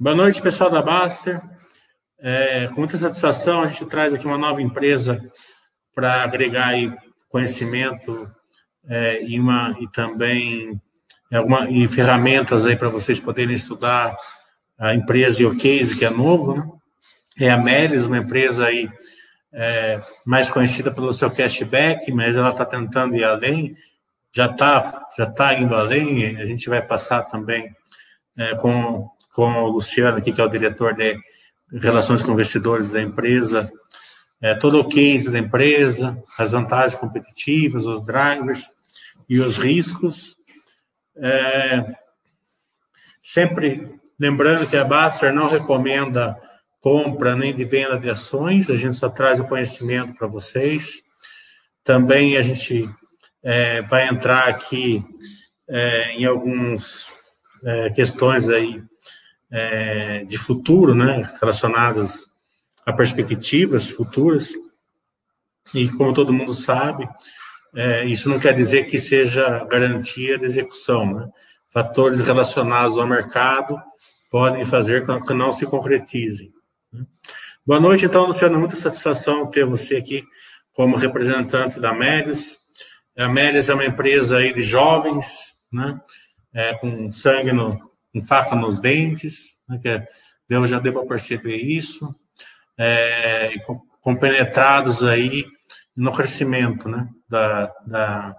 Boa noite, pessoal da Baster. É, com muita satisfação, a gente traz aqui uma nova empresa para agregar conhecimento é, e, uma, e também alguma, e ferramentas aí para vocês poderem estudar a empresa e o case que é novo, né? É a Melis, uma empresa aí é, mais conhecida pelo seu cashback, mas ela está tentando ir além, já está já tá indo além, a gente vai passar também é, com com o Luciano aqui, que é o diretor de relações com investidores da empresa, é, todo o case da empresa, as vantagens competitivas, os drivers e os riscos. É, sempre lembrando que a Baster não recomenda compra nem de venda de ações, a gente só traz o conhecimento para vocês. Também a gente é, vai entrar aqui é, em algumas é, questões aí é, de futuro, né, relacionadas a perspectivas futuras. E como todo mundo sabe, é, isso não quer dizer que seja garantia de execução. Né? Fatores relacionados ao mercado podem fazer com que não se concretizem. Né? Boa noite, então, Luciano. Muita satisfação ter você aqui como representante da Médios. A Médios é uma empresa aí de jovens, né? É, com sangue no, faca nos dentes, né, que é, eu já devo perceber isso, é, compenetrados aí no crescimento né, da, da,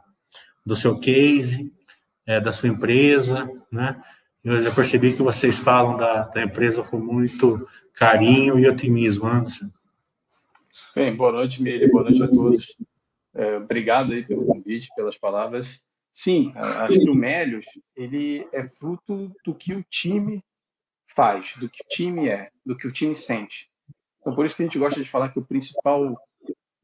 do seu case, é, da sua empresa, né? Eu já percebi que vocês falam da, da empresa com muito carinho e otimismo, né, Bem, boa noite, Miriam, boa noite a todos. É, obrigado aí pelo convite, pelas palavras. Sim, acho que o Melios ele é fruto do que o time faz, do que o time é, do que o time sente. Então, por isso que a gente gosta de falar que o principal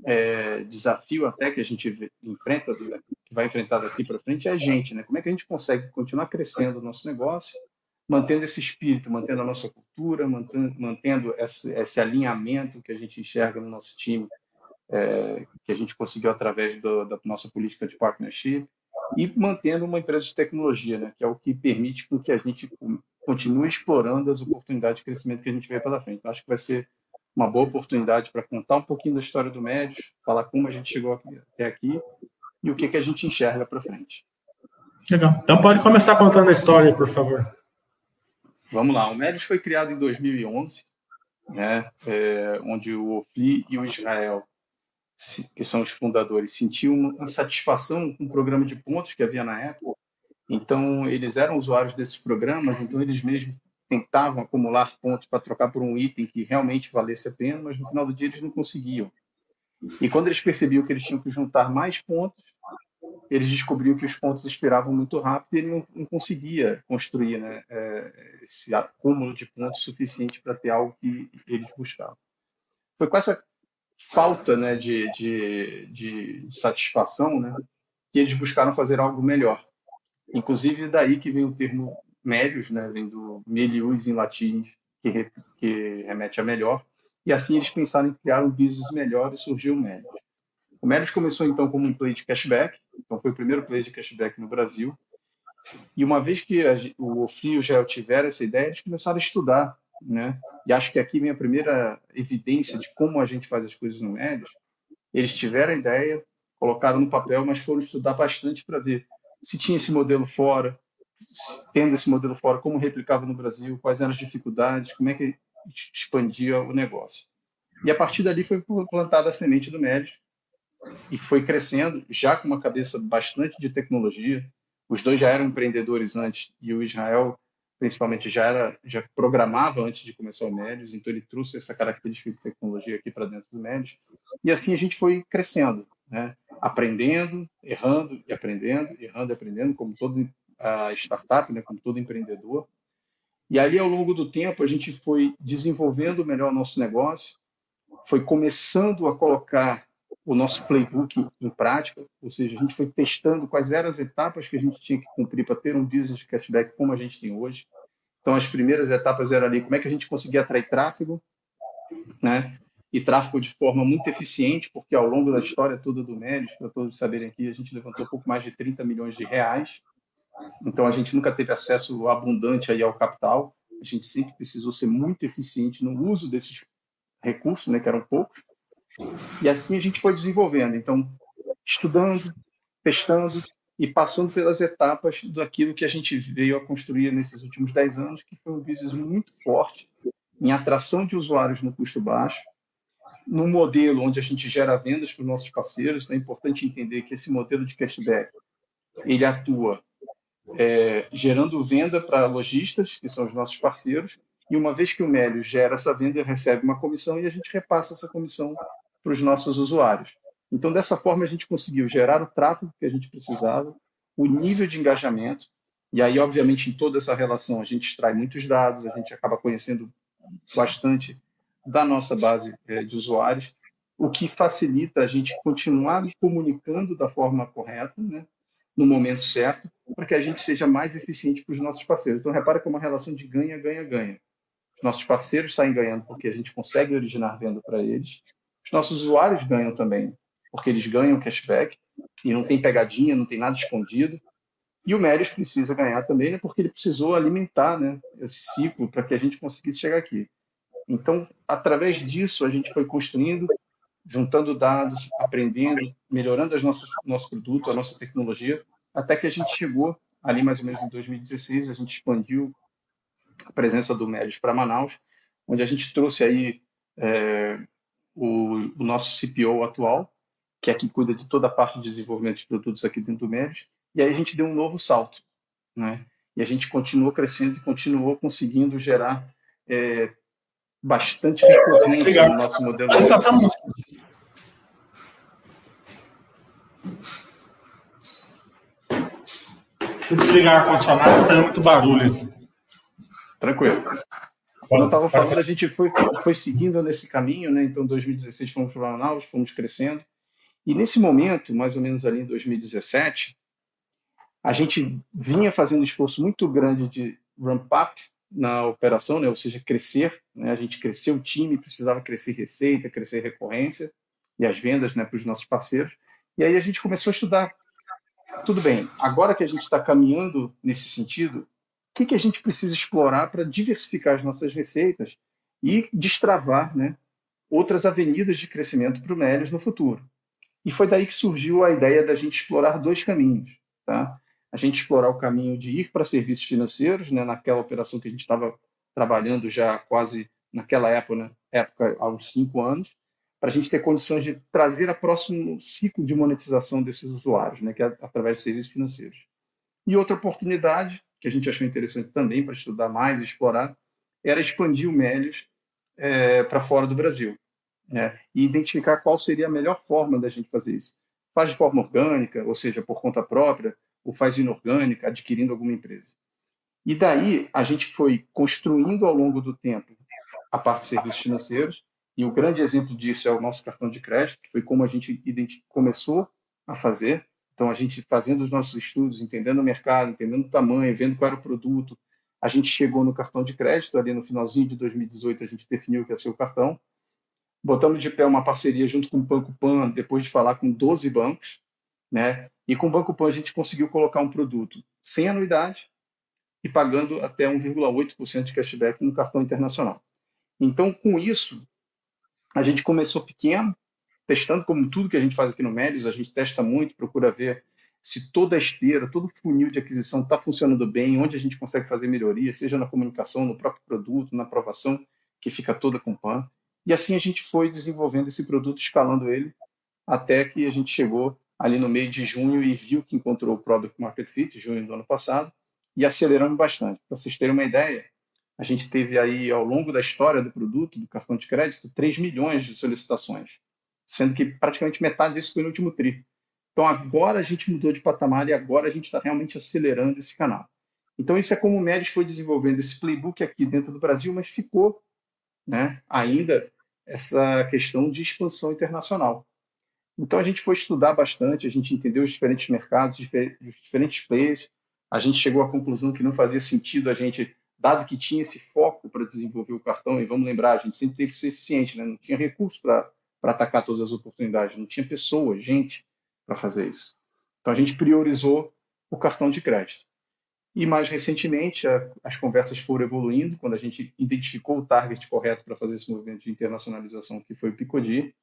é, desafio até que a gente enfrenta, que vai enfrentar daqui para frente, é a gente, né? Como é que a gente consegue continuar crescendo o nosso negócio, mantendo esse espírito, mantendo a nossa cultura, mantendo, mantendo esse, esse alinhamento que a gente enxerga no nosso time, é, que a gente conseguiu através do, da nossa política de partnership, e mantendo uma empresa de tecnologia, né, que é o que permite com que a gente continue explorando as oportunidades de crescimento que a gente vê pela frente. Então, acho que vai ser uma boa oportunidade para contar um pouquinho da história do Médios, falar como a gente chegou até aqui e o que, que a gente enxerga para frente. Legal. Então pode começar contando a história, por favor. Vamos lá. O Médios foi criado em 2011, né, é, onde o Ofli e o Israel que são os fundadores, sentiam uma satisfação com o programa de pontos que havia na época. Então, eles eram usuários desses programas, então eles mesmos tentavam acumular pontos para trocar por um item que realmente valesse a pena, mas no final do dia eles não conseguiam. E quando eles percebiam que eles tinham que juntar mais pontos, eles descobriram que os pontos expiravam muito rápido e ele não, não conseguia construir né, é, esse acúmulo de pontos suficiente para ter algo que eles buscavam. Foi com essa falta né, de, de, de satisfação, né, que eles buscaram fazer algo melhor. Inclusive, daí que vem o termo médios, né, vem do melius em latim, que, que remete a melhor, e assim eles pensaram em criar um business melhor e surgiu o Médios. O Médios começou então como um play de cashback, então foi o primeiro play de cashback no Brasil, e uma vez que a, o Ofri e o Gel tiveram essa ideia, eles começaram a estudar né? E acho que aqui vem a primeira evidência de como a gente faz as coisas no médio. Eles tiveram a ideia, colocaram no papel, mas foram estudar bastante para ver se tinha esse modelo fora, tendo esse modelo fora, como replicava no Brasil, quais eram as dificuldades, como é que expandia o negócio. E a partir dali foi plantada a semente do médio e foi crescendo, já com uma cabeça bastante de tecnologia. Os dois já eram empreendedores antes e o Israel principalmente já era já programava antes de começar o Médios, então ele trouxe essa característica de tecnologia aqui para dentro do Médios. E assim a gente foi crescendo, né? Aprendendo, errando e aprendendo, errando e aprendendo, como todo a startup, né, como todo empreendedor. E ali ao longo do tempo a gente foi desenvolvendo melhor o nosso negócio, foi começando a colocar o nosso playbook em prática, ou seja, a gente foi testando quais eram as etapas que a gente tinha que cumprir para ter um business de cashback como a gente tem hoje. Então, as primeiras etapas eram ali como é que a gente conseguia atrair tráfego, né? E tráfego de forma muito eficiente, porque ao longo da história toda do Médios, para todos saberem aqui, a gente levantou pouco mais de 30 milhões de reais. Então, a gente nunca teve acesso abundante aí ao capital. A gente sempre precisou ser muito eficiente no uso desses recursos, né, que eram poucos. E assim a gente foi desenvolvendo. Então, estudando, testando e passando pelas etapas daquilo que a gente veio a construir nesses últimos 10 anos, que foi um business muito forte em atração de usuários no custo baixo, num modelo onde a gente gera vendas para os nossos parceiros. Então, é importante entender que esse modelo de cashback ele atua é, gerando venda para lojistas, que são os nossos parceiros, e uma vez que o Mélio gera essa venda, recebe uma comissão e a gente repassa essa comissão para os nossos usuários. Então, dessa forma, a gente conseguiu gerar o tráfego que a gente precisava, o nível de engajamento, e aí, obviamente, em toda essa relação, a gente extrai muitos dados, a gente acaba conhecendo bastante da nossa base é, de usuários, o que facilita a gente continuar comunicando da forma correta, né, no momento certo, para que a gente seja mais eficiente para os nossos parceiros. Então, repara que é uma relação de ganha, ganha, ganha. Os nossos parceiros saem ganhando porque a gente consegue originar venda para eles. Os nossos usuários ganham também, porque eles ganham cashback e não tem pegadinha, não tem nada escondido. E o Mérios precisa ganhar também, né, porque ele precisou alimentar né, esse ciclo para que a gente conseguisse chegar aqui. Então, através disso, a gente foi construindo, juntando dados, aprendendo, melhorando as nossas, nosso produto, a nossa tecnologia, até que a gente chegou ali mais ou menos em 2016, a gente expandiu a presença do Médios para Manaus, onde a gente trouxe aí é, o, o, nosso CPO atual, que é quem cuida de toda a parte de desenvolvimento de produtos aqui dentro do Médios, e aí a gente deu um novo salto, né? E a gente continuou crescendo e continuou conseguindo gerar é, bastante recorrência no nosso modelo. Tá Deixa eu desligar o ar-condicionado, está muito barulho aqui. Tranquilo. Quando eu estava falando, a gente foi, foi seguindo nesse caminho, né? Então, em 2016 fomos para Manaus, fomos crescendo. E nesse momento, mais ou menos ali em 2017, a gente vinha fazendo um esforço muito grande de ramp-up na operação, né? ou seja, crescer. Né? A gente cresceu o time, precisava crescer receita, crescer recorrência e as vendas né, para os nossos parceiros. E aí a gente começou a estudar. Tudo bem, agora que a gente está caminhando nesse sentido, que, que a gente precisa explorar para diversificar as nossas receitas e destravar né, outras avenidas de crescimento para o Melios no futuro? E foi daí que surgiu a ideia da gente explorar dois caminhos. Tá? a gente explorar o caminho de ir para serviços financeiros, né, naquela operação que a gente estava trabalhando já quase naquela época, né, época há uns cinco anos, para a gente ter condições de trazer a próximo ciclo de monetização desses usuários, né, que é através de serviços financeiros. E outra oportunidade que a gente achou interessante também para estudar mais explorar era expandir o Melios é, para fora do Brasil né, e identificar qual seria a melhor forma da gente fazer isso. Faz de forma orgânica, ou seja, por conta própria, ou faz inorgânica, adquirindo alguma empresa. E daí a gente foi construindo ao longo do tempo a parte de serviços financeiros, e o grande exemplo disso é o nosso cartão de crédito, que foi como a gente começou a fazer. Então, a gente fazendo os nossos estudos, entendendo o mercado, entendendo o tamanho, vendo qual era o produto, a gente chegou no cartão de crédito, ali no finalzinho de 2018 a gente definiu que ia ser o cartão. Botamos de pé uma parceria junto com o Banco Pan, depois de falar com 12 bancos, né? E com o Banco Pan a gente conseguiu colocar um produto sem anuidade e pagando até 1,8% de cashback no cartão internacional. Então, com isso, a gente começou pequeno, testando como tudo que a gente faz aqui no Médios, a gente testa muito, procura ver se toda a esteira, todo o funil de aquisição está funcionando bem, onde a gente consegue fazer melhorias, seja na comunicação, no próprio produto, na aprovação, que fica toda com PAN. E assim a gente foi desenvolvendo esse produto, escalando ele, até que a gente chegou ali no meio de junho e viu que encontrou o Product Market Fit, junho do ano passado, e acelerando bastante. Para vocês terem uma ideia, a gente teve aí, ao longo da história do produto, do cartão de crédito, 3 milhões de solicitações, sendo que praticamente metade disso foi no último TRI. Então agora a gente mudou de patamar e agora a gente está realmente acelerando esse canal. Então isso é como o Médis foi desenvolvendo esse playbook aqui dentro do Brasil, mas ficou né, ainda essa questão de expansão internacional. Então a gente foi estudar bastante, a gente entendeu os diferentes mercados, os diferentes players. A gente chegou à conclusão que não fazia sentido a gente, dado que tinha esse foco para desenvolver o cartão, e vamos lembrar, a gente sempre teve que ser eficiente, né? não tinha recurso para atacar todas as oportunidades, não tinha pessoas, gente para fazer isso. Então a gente priorizou o cartão de crédito. E mais recentemente, a, as conversas foram evoluindo, quando a gente identificou o target correto para fazer esse movimento de internacionalização, que foi o Picodi.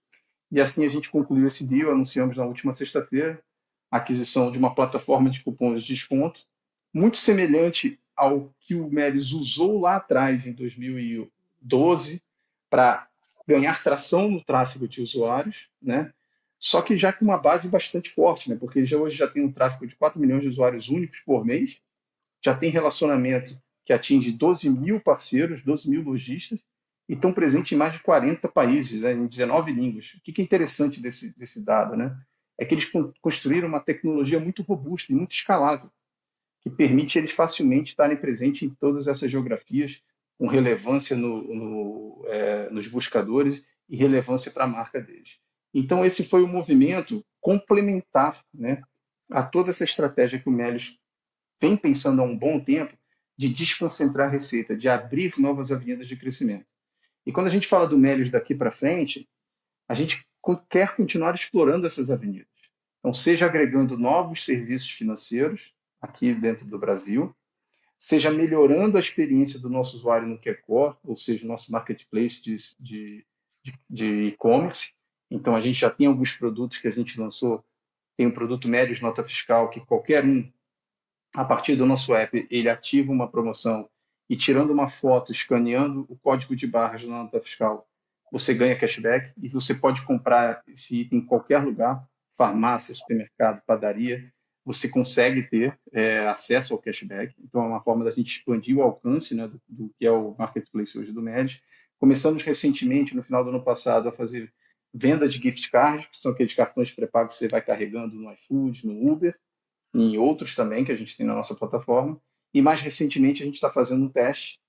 E assim a gente concluiu esse deal, anunciamos na última sexta-feira a aquisição de uma plataforma de cupons de desconto, muito semelhante ao que o Melis usou lá atrás, em 2012, para ganhar tração no tráfego de usuários, né? só que já com uma base bastante forte, né? porque já hoje já tem um tráfego de 4 milhões de usuários únicos por mês, já tem relacionamento que atinge 12 mil parceiros, 12 mil lojistas, e estão presentes em mais de 40 países, né, em 19 línguas. O que é interessante desse, desse dado? Né? É que eles construíram uma tecnologia muito robusta e muito escalável, que permite eles facilmente estarem presentes em todas essas geografias, com relevância no, no, é, nos buscadores e relevância para a marca deles. Então, esse foi um movimento complementar né, a toda essa estratégia que o Melios vem pensando há um bom tempo de desconcentrar a receita, de abrir novas avenidas de crescimento. E quando a gente fala do Melios daqui para frente, a gente quer continuar explorando essas avenidas. Então, seja agregando novos serviços financeiros aqui dentro do Brasil, seja melhorando a experiência do nosso usuário no QCore, ou seja, nosso marketplace de e-commerce. Então, a gente já tem alguns produtos que a gente lançou. Tem o produto Médios Nota Fiscal, que qualquer um a partir do nosso app, ele ativa uma promoção e tirando uma foto, escaneando o código de barras na nota fiscal, você ganha cashback e você pode comprar esse item em qualquer lugar, farmácia, supermercado, padaria, você consegue ter é, acesso ao cashback. Então, é uma forma da gente expandir o alcance né, do, do, que é o marketplace hoje do MED. Começamos recentemente, no final do ano passado, a fazer venda de gift cards, que são aqueles cartões pré-pagos que você vai carregando no iFood, no Uber, em outros também que a gente tem na nossa plataforma. E mais recentemente a gente está fazendo um teste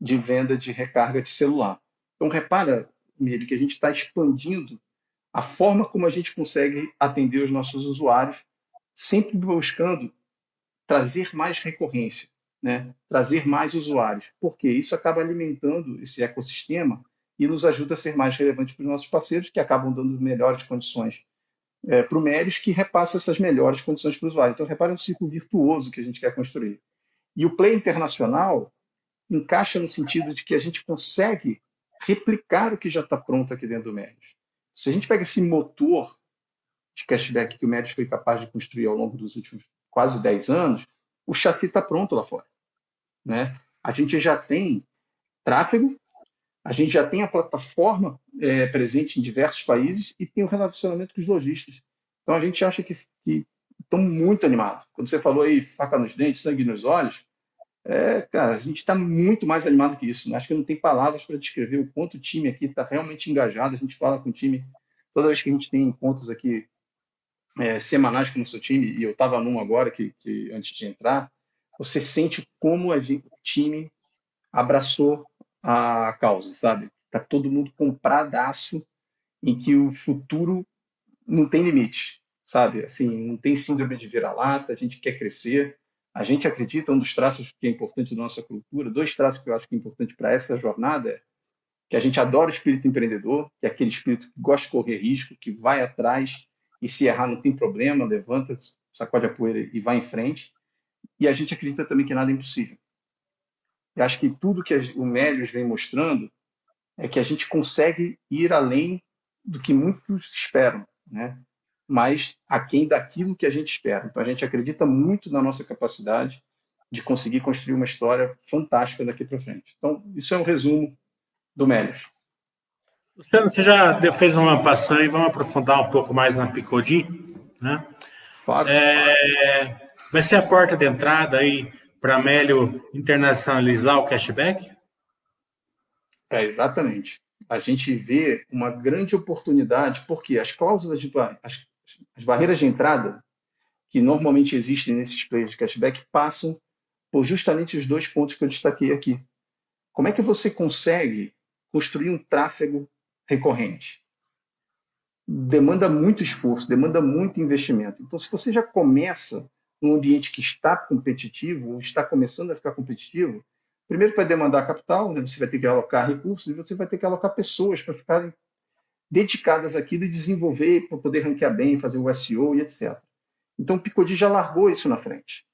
de venda de recarga de celular. Então repara, Miri, que a gente está expandindo a forma como a gente consegue atender os nossos usuários, sempre buscando trazer mais recorrência, né? trazer mais usuários, porque isso acaba alimentando esse ecossistema e nos ajuda a ser mais relevante para os nossos parceiros, que acabam dando melhores condições é, para o Meris que repassa essas melhores condições para o usuário. Então, repare um ciclo virtuoso que a gente quer construir. E o Play Internacional encaixa no sentido de que a gente consegue replicar o que já está pronto aqui dentro do Meris. Se a gente pega esse motor de cashback que o Meris foi capaz de construir ao longo dos últimos quase 10 anos, o chassi está pronto lá fora. Né? A gente já tem tráfego, a gente já tem a plataforma é, presente em diversos países e tem o relacionamento com os lojistas. Então a gente acha que, que estão muito animados. Quando você falou aí faca nos dentes, sangue nos olhos, é, cara, a gente está muito mais animado que isso. Né? Acho que não tem palavras para descrever o quanto o time aqui está realmente engajado. A gente fala com o time toda vez que a gente tem encontros aqui é, semanais com o nosso time, e eu estava num agora, que, que, antes de entrar, você sente como a gente, o time abraçou a causa, sabe? Tá todo mundo compradaço em que o futuro não tem limite, sabe? Assim, não tem síndrome de vira-lata, a gente quer crescer, a gente acredita, um dos traços que é importante da nossa cultura, dois traços que eu acho que é importante para essa jornada é que a gente adora o espírito empreendedor, que é aquele espírito que gosta de correr risco, que vai atrás e se errar não tem problema, levanta, sacode a poeira e vai em frente. E a gente acredita também que nada é impossível. Eu acho que tudo que o Mélios vem mostrando é que a gente consegue ir além do que muitos esperam, né? mas aquém daquilo que a gente espera. Então a gente acredita muito na nossa capacidade de conseguir construir uma história fantástica daqui para frente. Então, isso é um resumo do Mélios. Luciano, você já fez uma passagem e vamos aprofundar um pouco mais na Picodi, né? Claro. É, vai ser a porta de entrada aí para Mélio internacionalizar o cashback? É, exatamente. A gente vê uma grande oportunidade, porque as cláusulas de as, as barreiras de entrada que normalmente existem nesses players de cashback passam por justamente os dois pontos que eu destaquei aqui. Como é que você consegue construir um tráfego recorrente? Demanda muito esforço, demanda muito investimento. Então, se você já começa num ambiente que está competitivo, ou está começando a ficar competitivo, primeiro vai demandar capital, né? você vai ter que alocar recursos e você vai ter que alocar pessoas para ficarem dedicadas àquilo e desenvolver para poder ranquear bem, fazer o SEO e etc. Então o Picodi já largou isso na frente.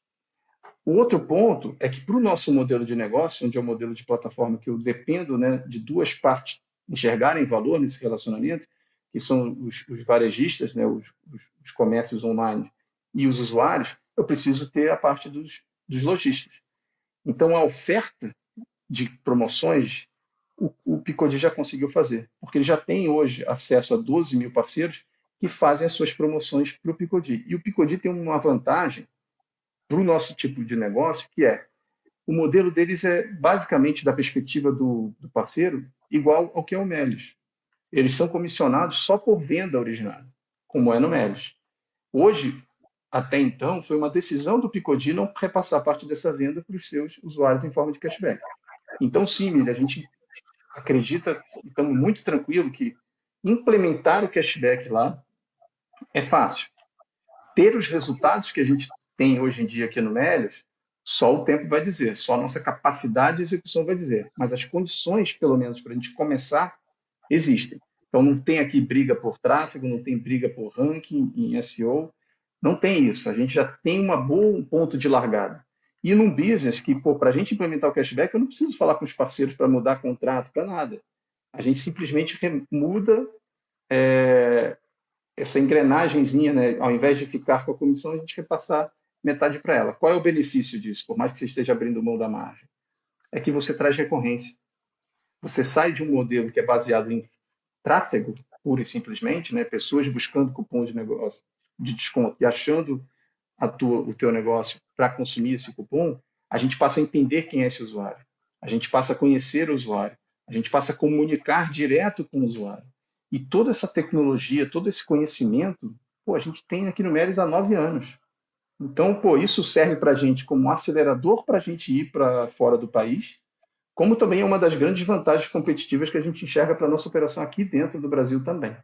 O outro ponto é que para o nosso modelo de negócio, onde é o modelo de plataforma que eu dependo né, de duas partes enxergarem valor nesse relacionamento, que são os, os varejistas, né, os, os, os, comércios online e os usuários, eu preciso ter a parte dos, dos lojistas. Então, a oferta de promoções, o, o Picodi já conseguiu fazer, porque ele já tem hoje acesso a 12 mil parceiros que fazem as suas promoções para o Picodi. E o Picodi tem uma vantagem para o nosso tipo de negócio, que é o modelo deles é basicamente, da perspectiva do, do parceiro, igual ao que é o Melis. Eles são comissionados só por venda original, como é no Melis. Hoje, até então, foi uma decisão do Picodi não repassar parte dessa venda para os seus usuários em forma de cashback. Então, sim, a gente acredita, estamos muito tranquilo que implementar o cashback lá é fácil. Ter os resultados que a gente tem hoje em dia aqui no Melios, só o tempo vai dizer, só a nossa capacidade de execução vai dizer. Mas as condições, pelo menos, para a gente começar, existem. Então, não tem aqui briga por tráfego, não tem briga por ranking em SEO, não tem isso. A gente já tem uma boa, um ponto de largada. E num business que, para a gente implementar o cashback, eu não preciso falar com os parceiros para mudar contrato, para nada. A gente simplesmente muda é, essa engrenagemzinha, né? ao invés de ficar com a comissão, a gente repassar metade para ela. Qual é o benefício disso, por mais que você esteja abrindo mão da margem? É que você traz recorrência. Você sai de um modelo que é baseado em tráfego, pura e simplesmente, né? pessoas buscando cupons de negócio de desconto e achando tua, o teu negócio para consumir esse cupom, a gente passa a entender quem é esse usuário. A gente passa a conhecer o usuário. A gente passa a comunicar direto com o usuário. E toda essa tecnologia, todo esse conhecimento, pô, a gente tem aqui no Melis há nove anos. Então, pô, isso serve para a gente como um acelerador para a gente ir para fora do país, como também é uma das grandes vantagens competitivas que a gente enxerga para a nossa operação aqui dentro do Brasil também.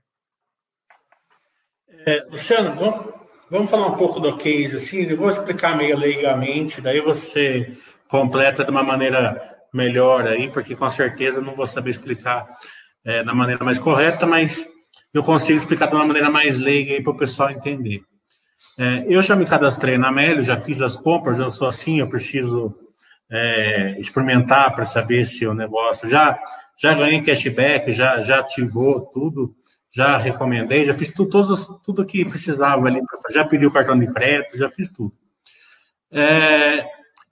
É, Luciano, vamos, vamos falar um pouco do case, assim, eu vou explicar meio leigamente, daí você completa de uma maneira melhor aí, porque com certeza não vou saber explicar é, da maneira mais correta, mas eu consigo explicar de uma maneira mais leiga aí para o pessoal entender. É, eu já me cadastrei na Meli, já fiz as compras, eu sou assim, eu preciso é, experimentar para saber se o negócio já já ganhei cashback, já já ativou tudo, já recomendei, já fiz tudo, todos, tudo que precisava ali, já pedi o cartão de crédito, já fiz tudo. É,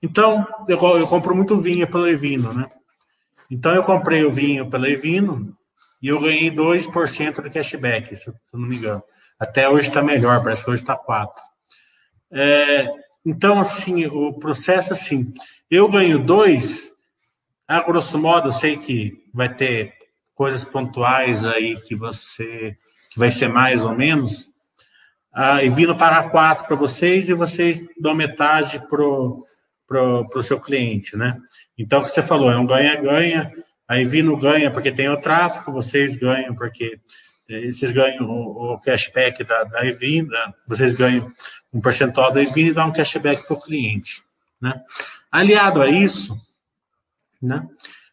então, eu, eu, compro muito vinho pelo Evino, né? Então, eu comprei o vinho pelo Evino e eu ganhei 2% de cashback, se, se não me engano. Até hoje está melhor, parece que hoje está 4%. É, então, assim, o processo, assim, eu ganho 2%, a grosso modo, eu sei que vai ter coisas pontuais aí que você que vai ser mais ou menos, ah, e vindo pagar quatro para vocês e vocês dão metade pro pro, pro seu cliente, né? Então, o que você falou, é um ganha-ganha, aí Vino ganha porque tem o tráfego, vocês ganham porque vocês ganham o, cashback da, da vocês ganham um percentual da Evina e dá um cashback para o cliente, né? Aliado a isso, né?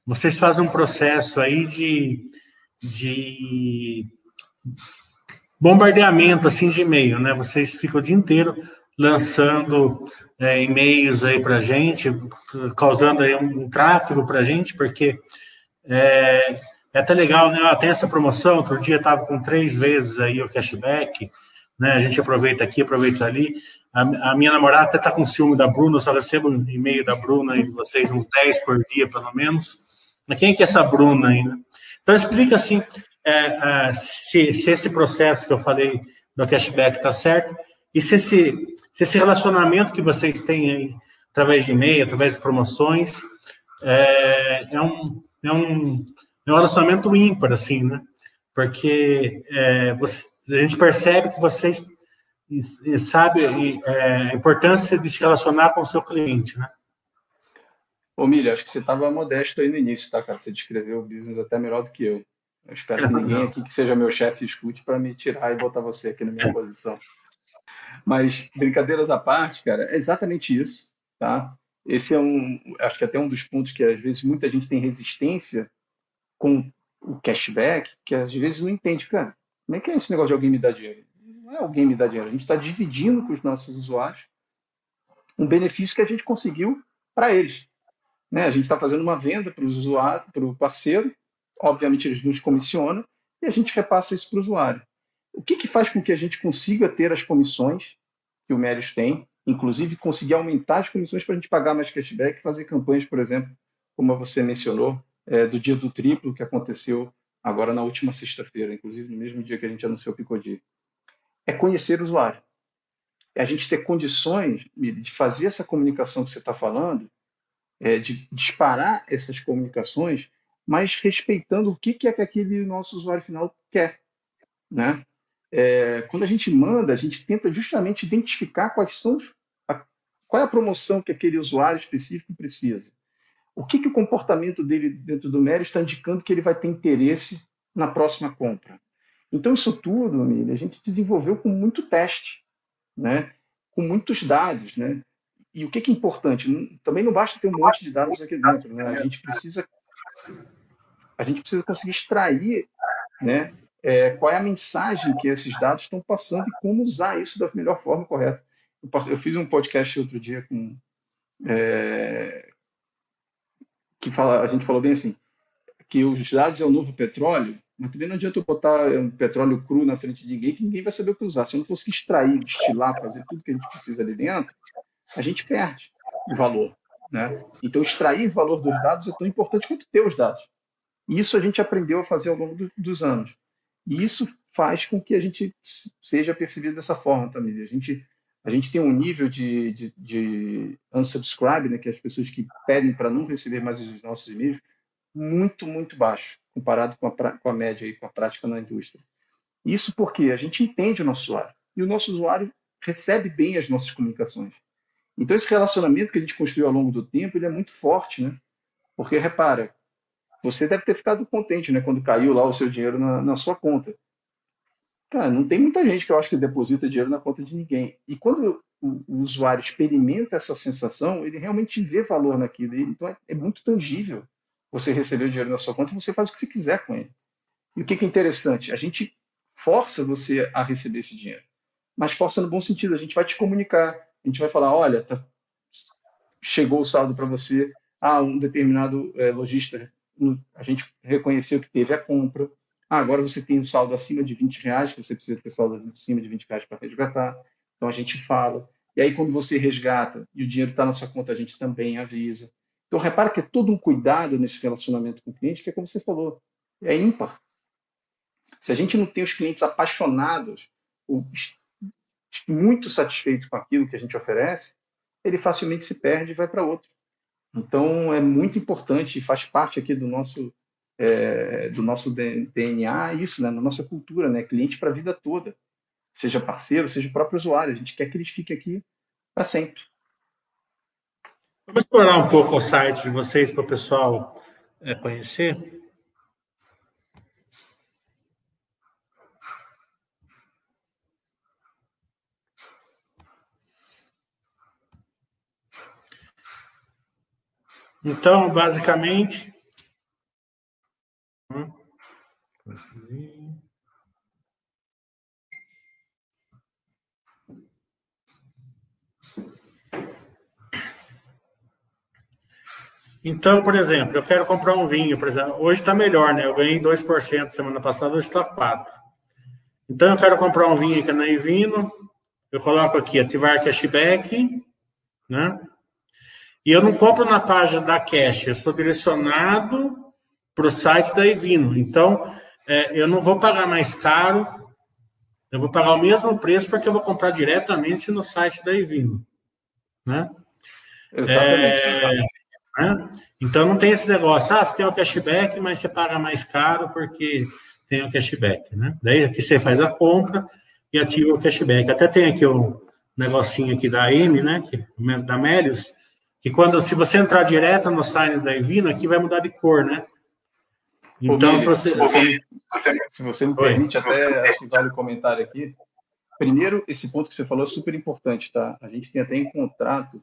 vocês fazem um processo aí de, de bombardeamento assim de e-mail, né? Vocês ficam o dia inteiro lançando é, e-mails aí para gente, causando aí um, um tráfego para gente, porque é, é até legal, né? Ah, tem essa promoção. Outro dia estava com três vezes aí o cashback, né? A gente aproveita aqui, aproveita ali. A, a minha namorada até está com ciúme da Bruna, eu só recebo um e-mail da Bruna e vocês uns 10 por dia, pelo menos. Mas quem é que é essa Bruna ainda? Então, explica assim, é, é, se, se, esse processo que eu falei do cashback está certo e se esse, se esse relacionamento que vocês têm aí, através de e-mail, através de promoções, é, é, um, é, um, é um relacionamento ímpar, assim, né? Porque é, você, a gente percebe que vocês sabem é, a importância de se relacionar com o seu cliente, né? Ô, Milha, acho que você estava modesto aí no início, tá, cara? Você descreveu o business até melhor do que eu. Eu espero que ninguém aqui que seja meu chefe escute para me tirar e botar você aqui na minha posição. Mas, brincadeiras à parte, cara, é exatamente isso, tá? Esse é um, acho que até um dos pontos que às vezes muita gente tem resistência com o cashback, que às vezes não entende, cara, como é que é esse negócio de alguém me dar dinheiro? Não é alguém me dar dinheiro, a gente está dividindo com os nossos usuários um benefício que a gente conseguiu para eles. Né? A gente está fazendo uma venda para o usuário, para o parceiro, obviamente eles nos comissionam e a gente repassa isso para o usuário. O que, que faz com que a gente consiga ter as comissões que o Mérios tem, inclusive conseguir aumentar as comissões para a gente pagar mais cashback, fazer campanhas, por exemplo, como você mencionou, é, do dia do triplo que aconteceu agora na última sexta-feira, inclusive no mesmo dia que a gente anunciou o Picodi. É conhecer o usuário. É a gente ter condições de fazer essa comunicação que você está falando, é, de disparar essas comunicações, mas respeitando o que, é que aquele nosso usuário final quer. Né? É, quando a gente manda, a gente tenta justamente identificar quais são os, a, qual é a promoção que aquele usuário específico precisa o que, que o comportamento dele dentro do Mério está indicando que ele vai ter interesse na próxima compra. Então, isso tudo, Amília, a gente desenvolveu com muito teste, né? com muitos dados. Né? E o que, que é importante? Também não basta ter um monte de dados aqui dentro. Né? A, gente precisa, a gente precisa conseguir extrair né? É, qual é a mensagem que esses dados estão passando e como usar isso da melhor forma correta. Eu, eu fiz um podcast outro dia com, é, que fala, a gente falou bem assim, que os dados é o novo petróleo, mas também não adianta eu botar um petróleo cru na frente de ninguém, que ninguém vai saber o que usar. Se eu não conseguir extrair, destilar, fazer tudo que a gente precisa ali dentro, a gente perde o valor. Né? Então, extrair valor dos dados é tão importante quanto ter os dados. E isso a gente aprendeu a fazer ao longo do, dos anos. E isso faz com que a gente seja percebido dessa forma também. A gente a gente tem um nível de, de, de unsubscribe, né, que é as pessoas que pedem para não receber mais os nossos e-mails, muito, muito baixo, comparado com a, com a média e com a prática na indústria. Isso porque a gente entende o nosso usuário, e o nosso usuário recebe bem as nossas comunicações. Então, esse relacionamento que a gente construiu ao longo do tempo, ele é muito forte, né? Porque, repara, você deve ter ficado contente né, quando caiu lá o seu dinheiro na, na sua conta. Cara, não tem muita gente que eu acho que deposita dinheiro na conta de ninguém. E quando o, o usuário experimenta essa sensação, ele realmente vê valor naquilo. Então é, é, muito tangível você receber o dinheiro na sua conta e você faz o que você quiser com ele. E o que, que é interessante? A gente força você a receber esse dinheiro. Mas força no bom sentido. A gente vai te comunicar. A gente vai falar: olha, tá, chegou o saldo para você. Ah, um determinado é, lojista, a gente reconheceu que teve a compra ah, agora você tem um saldo acima de 20 reais, que você precisa ter saldo acima de 20 reais para resgatar. Então a gente fala. E aí, quando você resgata e o dinheiro está na sua conta, a gente também avisa. Então, repara que é todo um cuidado nesse relacionamento com o cliente, que é como você falou, é ímpar. Se a gente não tem os clientes apaixonados, muito satisfeitos com aquilo que a gente oferece, ele facilmente se perde e vai para outro. Então, é muito importante e faz parte aqui do nosso é, do nosso DNA isso, né, na nossa cultura, né, cliente para a vida toda, seja parceiro, seja o próprio usuário. A gente quer que eles fiquem aqui para sempre. Vamos explorar um pouco o site de vocês para o pessoal é, conhecer. Então, basicamente, então, por exemplo, eu quero comprar um vinho, por exemplo, hoje está melhor, né? Eu ganhei 2% semana passada, hoje está 4%. Então, eu quero comprar um vinho aqui na Invino, eu coloco aqui ativar cashback, né? E eu não compro na página da Cash, eu sou direcionado para o site da Evino. Então, é, eu não vou pagar mais caro, eu vou pagar o mesmo preço porque eu vou comprar diretamente no site da Evino. Né? Exatamente. É, né? Então, não tem esse negócio, ah, você tem o cashback, mas você paga mais caro porque tem o cashback. Né? Daí aqui você faz a compra e ativa o cashback. Até tem aqui um negocinho aqui da M, né, que, da Melius, que quando, se você entrar direto no site da Evino, aqui vai mudar de cor, né? Então, se você, se você me permite, até acho que vale o comentário aqui. Primeiro, esse ponto que você falou é super importante, tá? A gente tem até em contrato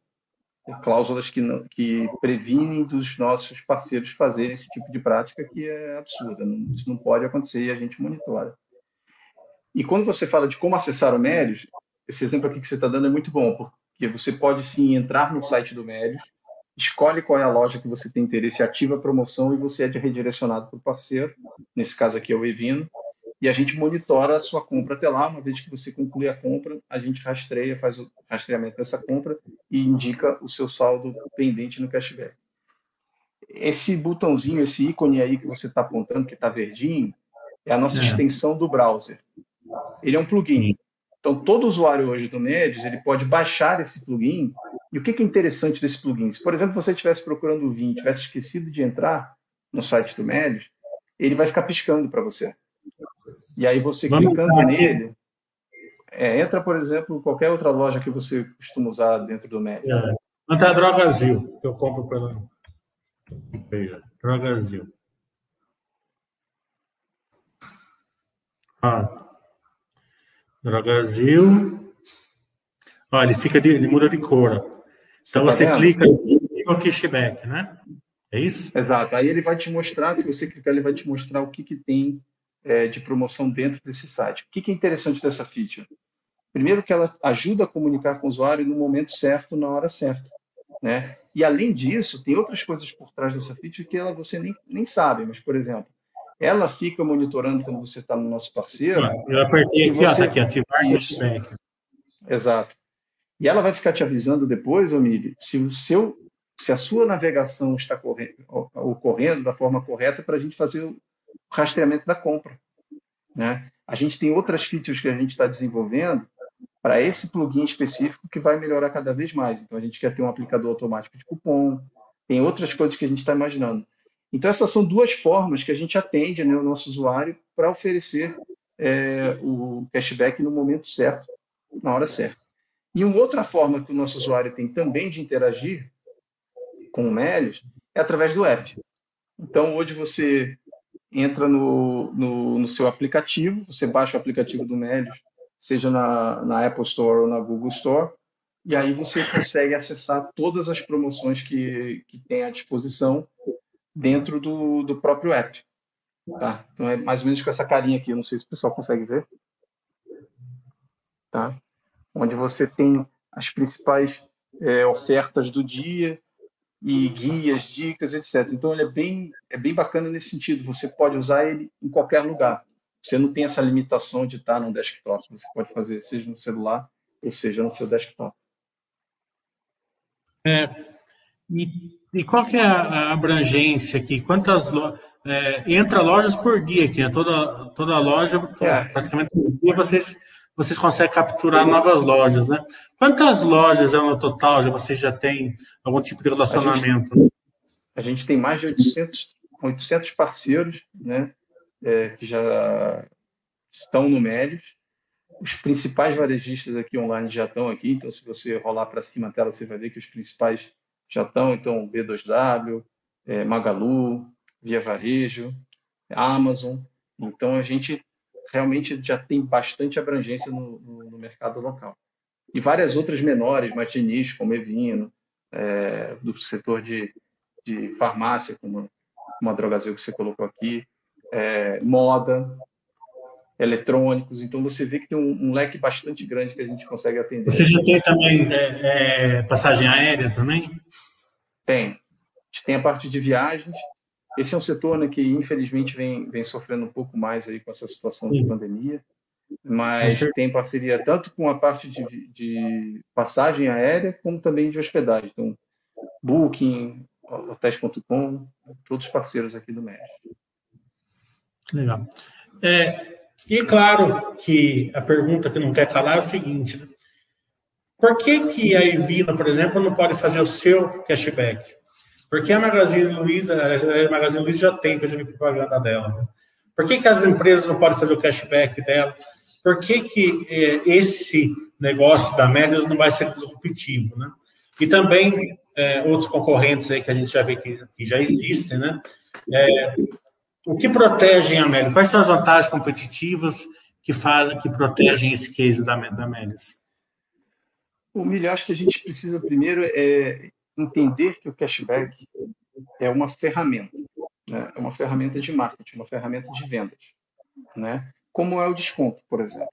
cláusulas que, não, que previnem dos nossos parceiros fazerem esse tipo de prática que é absurda. Não, isso não pode acontecer e a gente monitora. E quando você fala de como acessar o Mérios, esse exemplo aqui que você está dando é muito bom, que você pode sim entrar no site do Médios, escolhe qual é a loja que você tem interesse, ativa a promoção e você é redirecionado para o parceiro, nesse caso aqui é o Evino, e a gente monitora a sua compra até lá. Uma vez que você conclui a compra, a gente rastreia, faz o rastreamento dessa compra e indica o seu saldo pendente no cashback. Esse botãozinho, esse ícone aí que você está apontando, que está verdinho, é a nossa é. extensão do browser. Ele é um plugin. Então, todo usuário hoje do Medios, ele pode baixar esse plugin. E o que é interessante desse plugin? Se, por exemplo, você estivesse procurando o vinho, tivesse esquecido de entrar no site do Medios, ele vai ficar piscando para você. E aí você Vamos clicando nele, é, entra, por exemplo, em qualquer outra loja que você costuma usar dentro do Médio. É. Entra Drogazil, que eu compro pela. Veja, Drogazil. Ah. Drogazil. Olha, ele, fica de, ele muda de cor. Então você, tá você clica e o cashback, né? É isso? Exato. Aí ele vai te mostrar, se você clicar, ele vai te mostrar o que, que tem é, de promoção dentro desse site. O que, que é interessante dessa feature? Primeiro que ela ajuda a comunicar com o usuário no momento certo, na hora certa. Né? E além disso, tem outras coisas por trás dessa feature que ela, você nem, nem sabe, mas, por exemplo, ela fica monitorando quando você está no nosso parceiro. Eu apertei aqui, você... ó, tá aqui, ativar cashback. Exato. E ela vai ficar te avisando depois, Omílio, se o seu se a sua navegação está ocorrendo da forma correta para a gente fazer rastreamento da compra. Né? A gente tem outras features que a gente está desenvolvendo para esse plugin específico que vai melhorar cada vez mais. Então, a gente quer ter um aplicador automático de cupom, tem outras coisas que a gente está imaginando. Então, essas são duas formas que a gente atende né, o nosso usuário para oferecer é, o cashback no momento certo, na hora certa. E uma outra forma que o nosso usuário tem também de interagir com o Melios é através do app. Então, hoje você entra no, no, no, seu aplicativo, você baixa o aplicativo do Melios, seja na, na Apple Store ou na Google Store, e aí você consegue acessar todas as promoções que, que tem à disposição dentro do, do próprio app. Tá? Então é mais ou menos com essa carinha aqui, não sei se o pessoal consegue ver. Tá? Onde você tem as principais é, ofertas do dia, e guias, dicas, etc. Então ele é bem, é bem bacana nesse sentido. Você pode usar ele em qualquer lugar. Você não tem essa limitação de estar no desktop. Você pode fazer seja no celular ou seja no seu desktop. É, e, e qual que é a abrangência aqui? Quantas lo, é, entra lojas por dia aqui? Né? Toda toda loja, é. praticamente por dia vocês vocês conseguem capturar novas lojas, né? Quantas lojas é no total? Já vocês já têm algum tipo de relacionamento? A gente, a gente tem mais de 800, 800 parceiros, né? É, que já estão no Médios. Os principais varejistas aqui online já estão aqui, então se você rolar para cima a tela, você vai ver que os principais já estão, então B2W, é, Magalu, Via Varejo, Amazon. Então a gente realmente já tem bastante abrangência no, no, no mercado local. E várias outras menores, mais de nicho, como Evino, é, do setor de, de farmácia, como, como a Drogazil que você colocou aqui, é, moda, eletrônicos. Então você vê que tem um, um, leque bastante grande que a gente consegue atender. Você já tem também é, é passagem aérea também? Tem. A gente tem a parte de viagens esse é um setor né, que, infelizmente, vem, vem sofrendo um pouco mais aí com essa situação de pandemia, mas tem parceria tanto com a parte de, de passagem aérea, como também de hospedagem. Então, Booking, hotéis.com, todos parceiros aqui do México. Legal. É, e claro que a pergunta que não quer calar é o seguinte: né? por que, que a Evina, por exemplo, não pode fazer o seu cashback? Porque a Magazine Luiza, a Magazine Luiza já tem, já vi propaganda dela. Né? Por que, que as empresas não podem fazer o cashback dela? Por que, que eh, esse negócio da Médias não vai ser disruptivo, né? E também eh, outros concorrentes aí que a gente já vê que, que já existem, né? É, o que protegem a Médias? Quais são as vantagens competitivas que fazem, que protegem esse case da, da? O Milho, acho que a gente precisa primeiro é, entender que o cashback é uma ferramenta, né? é uma ferramenta de marketing, uma ferramenta de vendas, né? como é o desconto, por exemplo.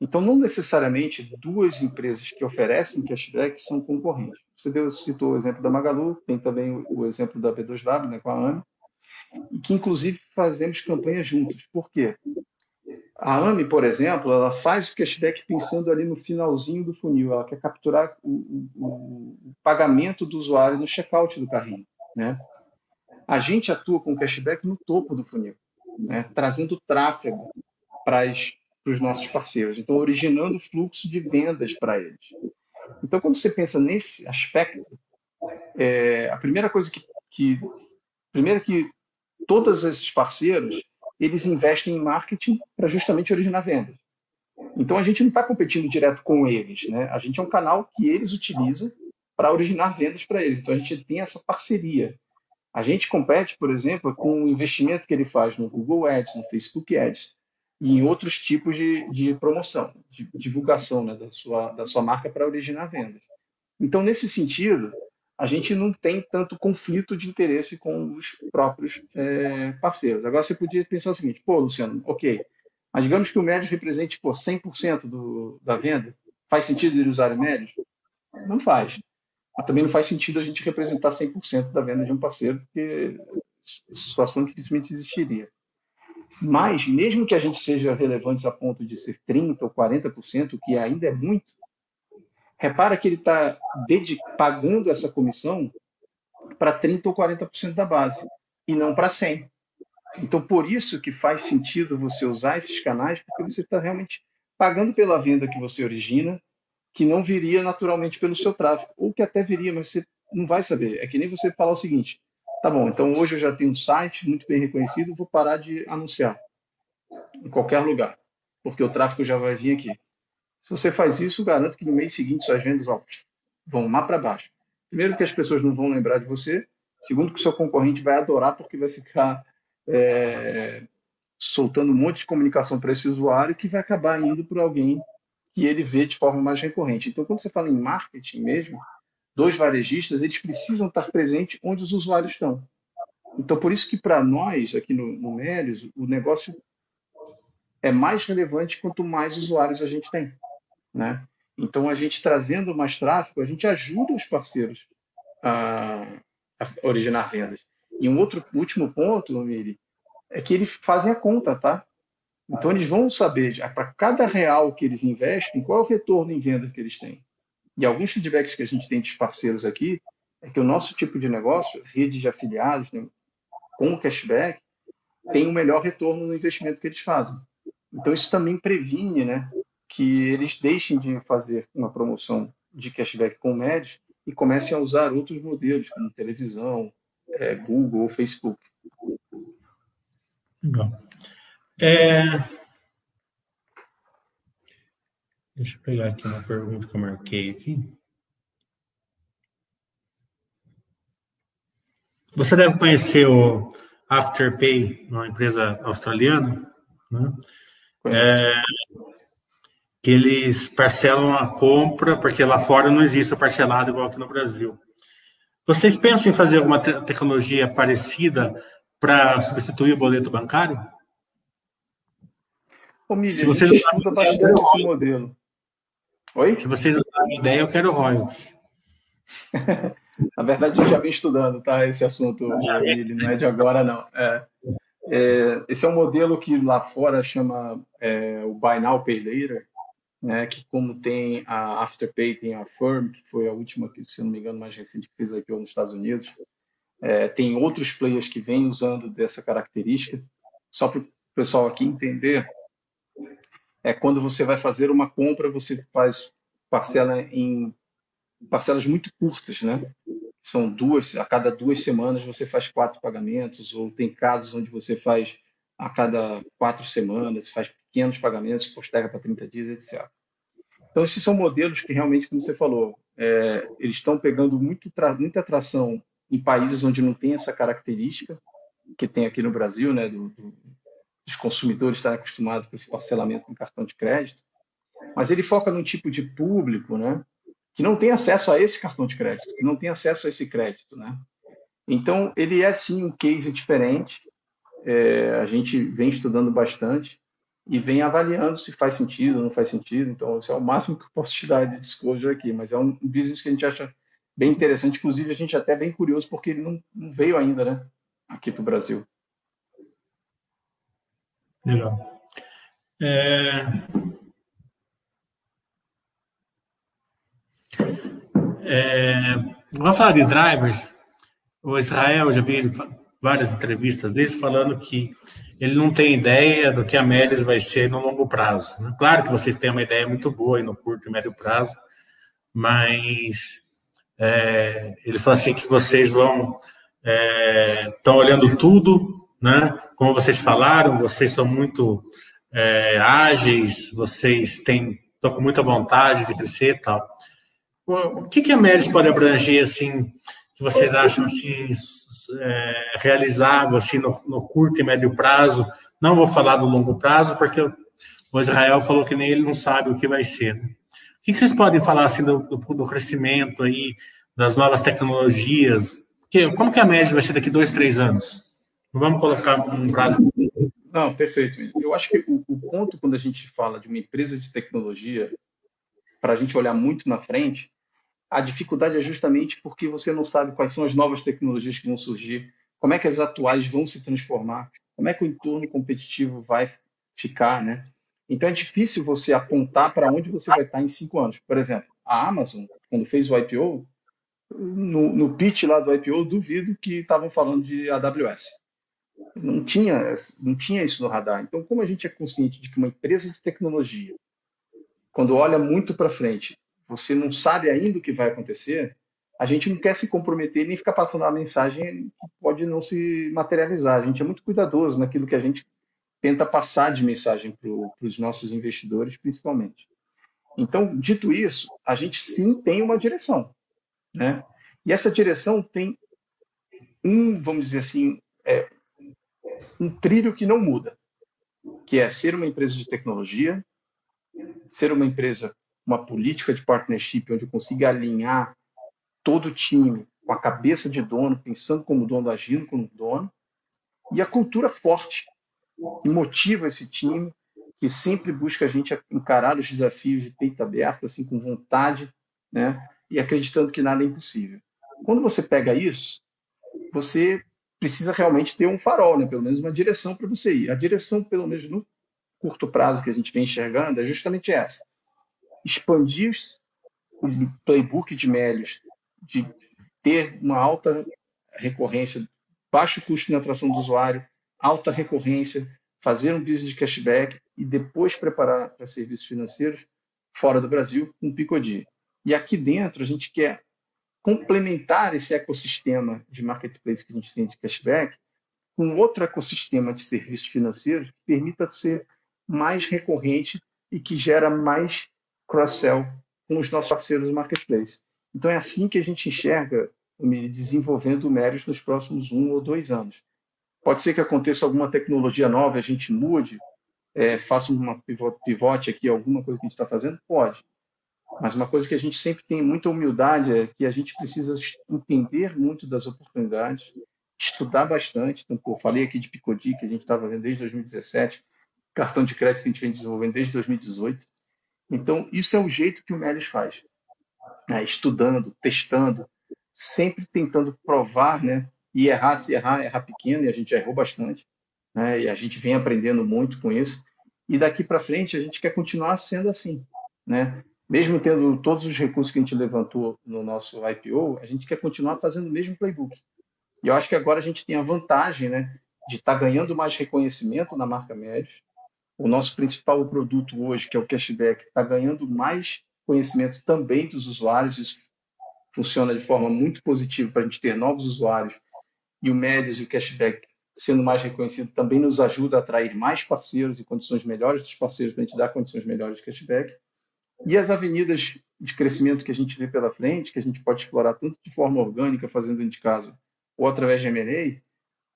Então, não necessariamente duas empresas que oferecem cashback são concorrentes. Você deu, citou o exemplo da Magalu, tem também o, exemplo da B2W, né, com a AME, que inclusive fazemos campanhas juntos. Por quê? A AME, por exemplo, ela faz o cashback pensando ali no finalzinho do funil. Ela quer capturar o, o, o pagamento do usuário no checkout do carrinho. Né? A gente atua com cashback no topo do funil, né? trazendo tráfego para os nossos parceiros. Então, originando fluxo de vendas para eles. Então, quando você pensa nesse aspecto, é, a primeira coisa que, que primeiro que todos esses parceiros eles investem em marketing para justamente originar vendas. Então a gente não está competindo direto com eles, né? A gente é um canal que eles utilizam para originar vendas para eles. Então a gente tem essa parceria. A gente compete, por exemplo, com o investimento que ele faz no Google Ads, no Facebook Ads e em outros tipos de, de promoção, de divulgação né, da, sua, da sua marca para originar vendas. Então, nesse sentido, a gente não tem tanto conflito de interesse com os próprios é, parceiros. Agora, você podia pensar o seguinte, pô, Luciano, ok, mas digamos que o médio represente pô, 100% do, da venda, faz sentido ele usar o médio? Não faz. Mas também não faz sentido a gente representar 100% da venda de um parceiro, porque a situação dificilmente existiria. Mas, mesmo que a gente seja relevante a ponto de ser 30% ou 40%, que ainda é muito, Repara que ele está pagando essa comissão para 30% ou 40% da base e não para 100%. Então, por isso que faz sentido você usar esses canais, porque você está realmente pagando pela venda que você origina, que não viria naturalmente pelo seu tráfego, ou que até viria, mas você não vai saber. É que nem você falar o seguinte: tá bom, então hoje eu já tenho um site muito bem reconhecido, vou parar de anunciar em qualquer lugar, porque o tráfego já vai vir aqui. Se você faz isso, garanto que no mês seguinte suas vendas ó, vão lá para baixo. Primeiro, que as pessoas não vão lembrar de você. Segundo, que o seu concorrente vai adorar porque vai ficar é, soltando um monte de comunicação para esse usuário que vai acabar indo para alguém que ele vê de forma mais recorrente. Então, quando você fala em marketing mesmo, dois varejistas, eles precisam estar presentes onde os usuários estão. Então, por isso que para nós, aqui no, no Melios, o negócio é mais relevante quanto mais usuários a gente tem. Né? Então, a gente trazendo mais tráfego, a gente ajuda os parceiros a, a originar vendas. E um outro último ponto, Miri, é que eles fazem a conta, tá? Então, eles vão saber, para cada real que eles investem, qual é o retorno em venda que eles têm. E alguns feedbacks que a gente tem de parceiros aqui é que o nosso tipo de negócio, rede de afiliados, né, com cashback, tem o um melhor retorno no investimento que eles fazem. Então, isso também previne né, que eles deixem de fazer uma promoção de cashback com médios e comecem a usar outros modelos, como televisão, é, Google ou Facebook. Legal. É... Deixa eu pegar aqui uma pergunta que eu marquei aqui. Você deve conhecer o Afterpay, uma empresa australiana, né? É, que eles parcelam a compra, porque lá fora não existe parcelado igual aqui no Brasil. Vocês pensam em fazer alguma te tecnologia parecida para substituir o boleto bancário? Ô, Mília, Se vocês usarem bastante esse modelo. Oi? Se vocês usarem ideia, eu quero royalties. Na verdade, eu já vim estudando tá, esse assunto, ele não é de agora, não. É, é, esse é um modelo que lá fora chama é, o Buy Now, Pay Later, né, que como tem a Afterpay, tem a Firm, que foi a última, que, se não me engano, mais recente que fez aqui nos Estados Unidos, é, tem outros players que vêm usando dessa característica. Só para o pessoal aqui entender, é quando você vai fazer uma compra, você faz parcela em parcelas muito curtas, né? São duas, a cada duas semanas você faz quatro pagamentos, ou tem casos onde você faz a cada quatro semanas, faz pequenos pagamentos, posterga para 30 dias, etc. Então, esses são modelos que realmente, como você falou, é, eles estão pegando muito, muita atração em países onde não tem essa característica que tem aqui no Brasil, né, do, do, dos consumidores estarem acostumados com esse parcelamento com cartão de crédito, mas ele foca num tipo de público, né, que não tem acesso a esse cartão de crédito, que não tem acesso a esse crédito, né? Então ele é sim um case diferente. É, a gente vem estudando bastante e vem avaliando se faz sentido ou não faz sentido. Então, isso é o máximo que eu posso te dar de disclosure aqui, mas é um business que a gente acha bem interessante. Inclusive, a gente é até bem curioso porque ele não, não veio ainda, né, aqui para o Brasil. Legal. É... É... Vamos falar de drivers. O Israel, já vi várias entrevistas dele falando que ele não tem ideia do que a Melis vai ser no longo prazo. Né? Claro que vocês têm uma ideia muito boa no curto e médio prazo, mas é, ele falou assim que vocês vão estão é, olhando tudo, né? Como vocês falaram, vocês são muito é, ágeis, vocês têm estão com muita vontade de crescer, e tal. O que que a Melis pode abranger assim vocês acham assim é, realizável assim no, no, curto e médio prazo? Não vou falar do longo prazo porque o Israel falou que nem ele não sabe o que vai ser. Né? O que, vocês podem falar assim do, do, do, crescimento aí das novas tecnologias? Que, como que a média vai ser daqui dois, três anos? Vamos colocar um prazo. Não, perfeito. Eu acho que o, o ponto quando a gente fala de uma empresa de tecnologia, para a gente olhar muito na frente, a dificuldade é justamente porque você não sabe quais são as novas tecnologias que vão surgir, como é que as atuais vão se transformar, como é que o entorno competitivo vai ficar, né? Então é difícil você apontar para onde você vai estar em cinco anos. Por exemplo, a Amazon, quando fez o IPO, no, no pitch lá do IPO, duvido que estavam falando de AWS. Não tinha, não tinha isso no radar. Então, como a gente é consciente de que uma empresa de tecnologia, quando olha muito para frente, você não sabe ainda o que vai acontecer, a gente não quer se comprometer nem ficar passando uma mensagem que pode não se materializar. A gente é muito cuidadoso naquilo que a gente tenta passar de mensagem para os nossos investidores, principalmente. Então, dito isso, a gente sim tem uma direção, né? E essa direção tem um, vamos dizer assim, é, um trilho que não muda, que é ser uma empresa de tecnologia, ser uma empresa uma política de partnership onde eu consiga alinhar todo o time com a cabeça de dono, pensando como dono, agindo como dono, e a cultura forte, que motiva esse time, que sempre busca a gente encarar os desafios de peito aberto, assim, com vontade, né? e acreditando que nada é impossível. Quando você pega isso, você precisa realmente ter um farol, né? pelo menos uma direção para você ir. A direção, pelo menos no curto prazo que a gente vem enxergando, é justamente essa expandir o playbook de Melios, de ter uma alta recorrência, baixo custo de atração do usuário, alta recorrência, fazer um business de cashback e depois preparar para serviços financeiros fora do Brasil com um Picodi. E aqui dentro a gente quer complementar esse ecossistema de marketplace que a gente tem de cashback com outro ecossistema de serviços financeiros que permita ser mais recorrente e que gera mais cross-sell com os nossos parceiros do marketplace. Então é assim que a gente enxerga desenvolvendo o Mérios nos próximos um ou dois anos. Pode ser que aconteça alguma tecnologia nova, a gente mude, é, faça uma pivote aqui, alguma coisa que a gente está fazendo? Pode. Mas uma coisa que a gente sempre tem muita humildade é que a gente precisa entender muito das oportunidades, estudar bastante. Então, eu falei aqui de Picodi, que a gente estava vendo desde 2017, cartão de crédito que a gente vem desenvolvendo desde 2018. Então, isso é o jeito que o Melis faz. Né? Estudando, testando, sempre tentando provar, né? E errar, se errar, errar pequeno, e a gente já errou bastante. Né? E a gente vem aprendendo muito com isso. E daqui para frente, a gente quer continuar sendo assim, né? Mesmo tendo todos os recursos que a gente levantou no nosso IPO, a gente quer continuar fazendo o mesmo playbook. E eu acho que agora a gente tem a vantagem, né? De estar tá ganhando mais reconhecimento na marca Médios, o nosso principal produto hoje, que é o cashback, está ganhando mais conhecimento também dos usuários. Isso funciona de forma muito positiva para a gente ter novos usuários. E o Médias e o cashback sendo mais reconhecido também nos ajuda a atrair mais parceiros e condições melhores dos parceiros para a gente dar condições melhores de cashback. E as avenidas de crescimento que a gente vê pela frente, que a gente pode explorar tanto de forma orgânica, fazendo dentro de casa, ou através de M&A,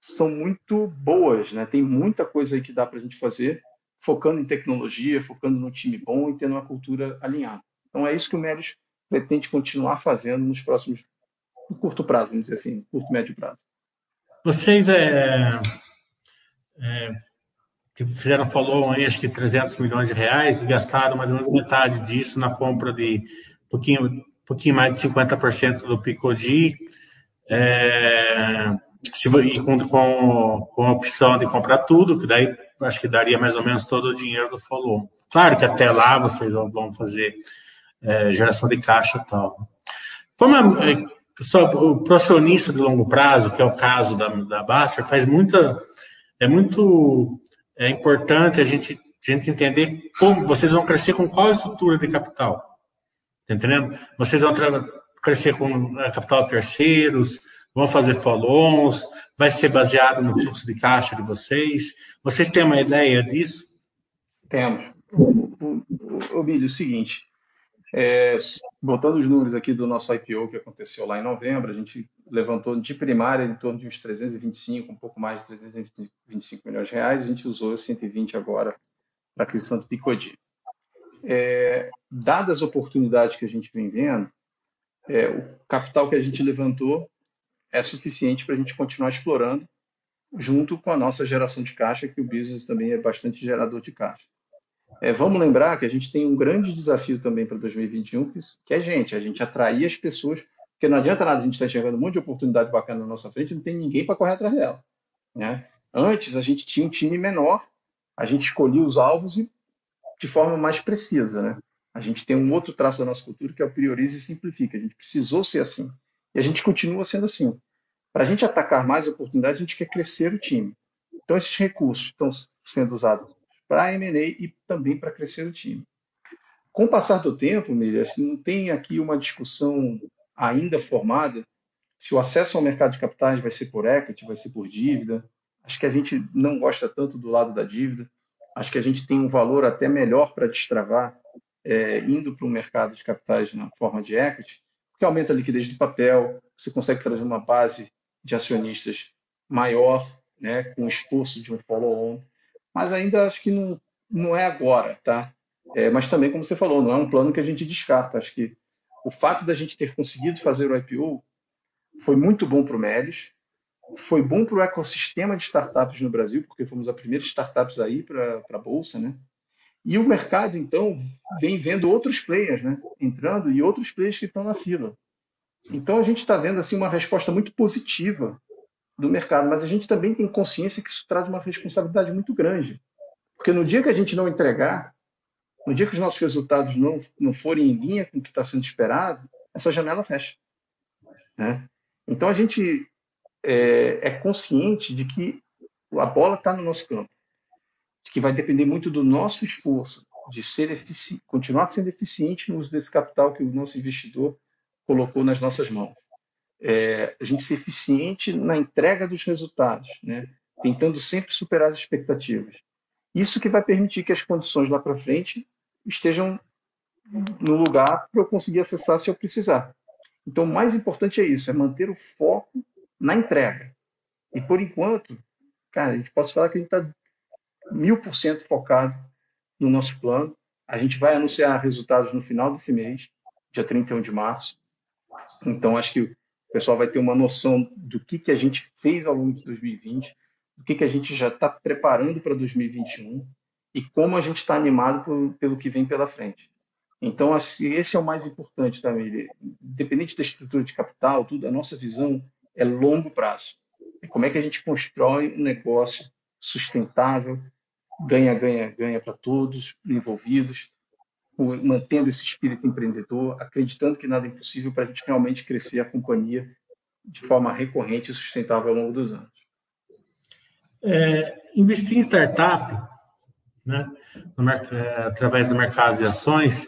são muito boas, né? Tem muita coisa aí que dá para a gente fazer focando em tecnologia, focando num time bom e tendo uma cultura alinhada. Então é isso que o Melis pretende continuar fazendo nos próximos, no curto prazo, vamos dizer assim, curto médio prazo. Vocês é, é, fizeram follow aí, acho que 300 milhões de reais, gastaram mais ou menos metade disso na compra de um pouquinho, pouquinho mais de 50% do Picodi, é, e com, com, com a opção de comprar tudo, que daí acho que daria mais ou menos todo o dinheiro do follow. Claro que até lá vocês vão fazer é, geração de caixa e tal. Como a, é, só, o procionista de longo prazo, que é o caso da, da Baster, faz muita. É muito é importante a gente, a gente entender como vocês vão crescer com qual estrutura de capital. Tá entendendo? Vocês vão crescer com é, capital terceiros, vão fazer follow-ons, vai ser baseado no fluxo de caixa de vocês. Vocês têm uma ideia disso? Temos. O, Bílio, é o seguinte, é, botando os números aqui do nosso IPO que aconteceu lá em novembro, a gente levantou de primária em torno de uns 325, um pouco mais de 325 milhões de reais, a gente usou 120 agora para aquisição do Picodi. É, dadas as oportunidades que a gente vem vendo, é, o capital que a gente levantou é suficiente para a gente continuar explorando, junto com a nossa geração de caixa, que o business também é bastante gerador de caixa. É, vamos lembrar que a gente tem um grande desafio também para 2021, que é gente, a gente atrair as pessoas, porque não adianta nada a gente estar tá enxergando um monte de oportunidade bacana na nossa frente não tem ninguém para correr atrás dela. Né? Antes a gente tinha um time menor, a gente escolhia os alvos e de forma mais precisa. Né? A gente tem um outro traço da nossa cultura que é o prioriza e simplifica. A gente precisou ser assim. E a gente continua sendo assim. Para a gente atacar mais oportunidades, a gente quer crescer o time. Então, esses recursos estão sendo usados para M&A e também para crescer o time. Com o passar do tempo, Miriam, não tem aqui uma discussão ainda formada se o acesso ao mercado de capitais vai ser por equity, vai ser por dívida. Acho que a gente não gosta tanto do lado da dívida. Acho que a gente tem um valor até melhor para destravar é, indo para o mercado de capitais na forma de equity, porque aumenta a liquidez do papel, você consegue trazer uma base de acionistas maior, né, com o esforço de um follow-on mas ainda acho que não, não é agora, tá? É, mas também, como você falou, não é um plano que a gente descarta. Acho que o fato da gente ter conseguido fazer o IPO foi muito bom para o Melios, foi bom para o ecossistema de startups no Brasil, porque fomos a primeira startups aí para a Bolsa, né? E o mercado, então, vem vendo outros players, né? Entrando e outros players que estão na fila. Então, a gente está vendo, assim, uma resposta muito positiva do mercado, mas a gente também tem consciência que isso traz uma responsabilidade muito grande. Porque no dia que a gente não entregar, no dia que os nossos resultados não, não forem em linha com o que está sendo esperado, essa janela fecha. Né? Então a gente é, é consciente de que a bola está no nosso campo, que vai depender muito do nosso esforço de ser continuar sendo eficiente no uso desse capital que o nosso investidor colocou nas nossas mãos é, a gente ser eficiente na entrega dos resultados, né? tentando sempre superar as expectativas. Isso que vai permitir que as condições lá para frente estejam no lugar para eu conseguir acessar se eu precisar. Então, o mais importante é isso, é manter o foco na entrega. E, por enquanto, cara, a gente pode falar que a gente está mil por cento focado no nosso plano. A gente vai anunciar resultados no final desse mês, dia 31 de março. Então, acho que o pessoal vai ter uma noção do que, que a gente fez ao longo de 2020, do que, que a gente já está preparando para 2021 e como a gente está animado por, pelo que vem pela frente. Então, assim, esse é o mais importante, tá? Independente da estrutura de capital, tudo, a nossa visão é longo prazo. É como é que a gente constrói um negócio sustentável, ganha, ganha, ganha para todos envolvidos, mantendo esse espírito empreendedor, acreditando que nada é impossível para a gente realmente crescer a companhia de forma recorrente e sustentável ao longo dos anos. É, investir em startup, né, no, é, através do mercado de ações,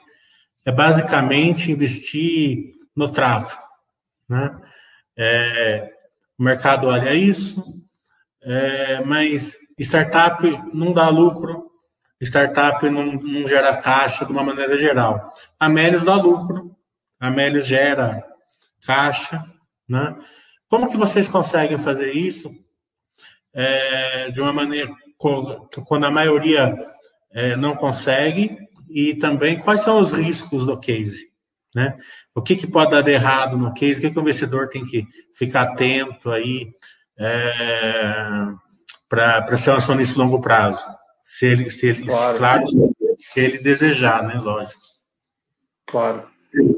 é basicamente investir no tráfego. Né? É, o mercado olha isso, é, mas startup não dá lucro startup não, não gera caixa de uma maneira geral. A Melios dá lucro, a Melios gera caixa, né? Como que vocês conseguem fazer isso é, de uma maneira quando a maioria é, não consegue e também quais são os riscos do case, né? O que, que pode dar de errado no case? O que, que o investidor tem que ficar atento aí é, para ser um acionista longo prazo? Se ele, se ele, claro. claro, se ele desejar, né? Lógico. Claro.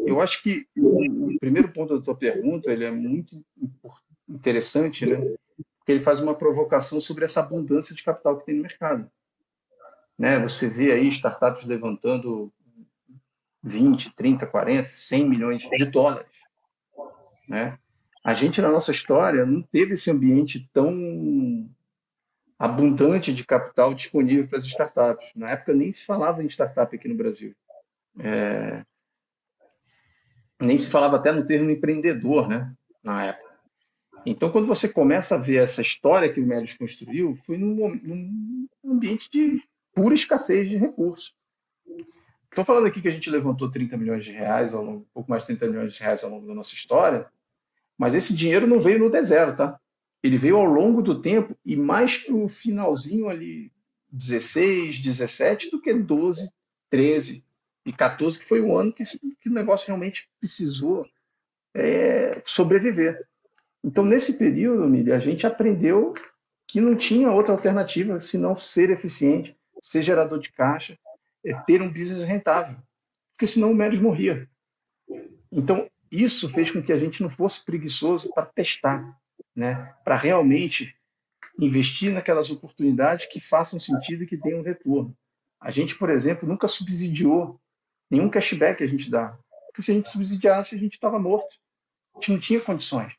Eu acho que o primeiro ponto da tua pergunta ele é muito interessante, né? Porque ele faz uma provocação sobre essa abundância de capital que tem no mercado. Né? Você vê aí startups levantando 20, 30, 40, 100 milhões de dólares. Né? A gente, na nossa história, não teve esse ambiente tão abundante de capital disponível para as startups. Na época, nem se falava em startup aqui no Brasil. É... Nem se falava até no termo empreendedor, né? na época. Então, quando você começa a ver essa história que o Médios construiu, foi num, num ambiente de pura escassez de recursos. Estou falando aqui que a gente levantou 30 milhões de reais, ao longo, um pouco mais de 30 milhões de reais ao longo da nossa história, mas esse dinheiro não veio no deserto, tá? Ele veio ao longo do tempo e mais para o finalzinho ali, 16, 17, do que 12, 13 e 14, que foi o ano que, que o negócio realmente precisou é, sobreviver. Então, nesse período, a gente aprendeu que não tinha outra alternativa senão ser eficiente, ser gerador de caixa, é ter um business rentável, porque senão o médico morria. Então, isso fez com que a gente não fosse preguiçoso para testar, né? para realmente investir naquelas oportunidades que façam sentido e que tenham retorno. A gente, por exemplo, nunca subsidiou nenhum cashback a gente dá, porque se a gente subsidiasse, a gente estava morto. A gente não tinha condições.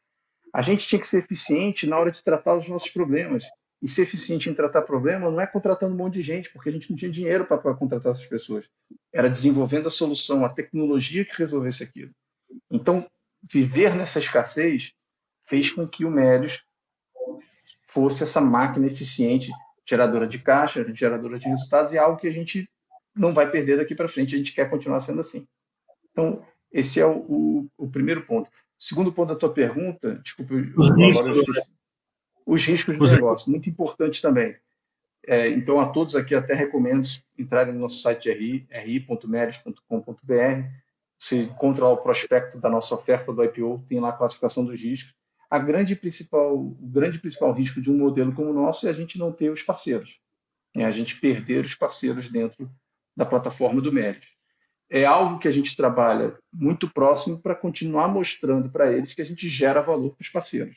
A gente tinha que ser eficiente na hora de tratar os nossos problemas. E ser eficiente em tratar problema não é contratando um monte de gente, porque a gente não tinha dinheiro para contratar essas pessoas. Era desenvolvendo a solução, a tecnologia que resolvesse aquilo. Então, viver nessa escassez fez com que o Médios fosse essa máquina eficiente, geradora de caixa, geradora de resultados, e é algo que a gente não vai perder daqui para frente, a gente quer continuar sendo assim. Então, esse é o, o, o primeiro ponto. Segundo ponto da tua pergunta, desculpa, os riscos, esqueci os riscos do negócio, muito importante também. É, então, a todos aqui até recomendo entrarem no nosso site ri, ri.meris.com.br. Você encontra lá o prospecto da nossa oferta do IPO, tem lá a classificação dos riscos. A grande principal, o grande principal risco de um modelo como o nosso é a gente não ter os parceiros, é a gente perder os parceiros dentro da plataforma do Meris. É algo que a gente trabalha muito próximo para continuar mostrando para eles que a gente gera valor para os parceiros.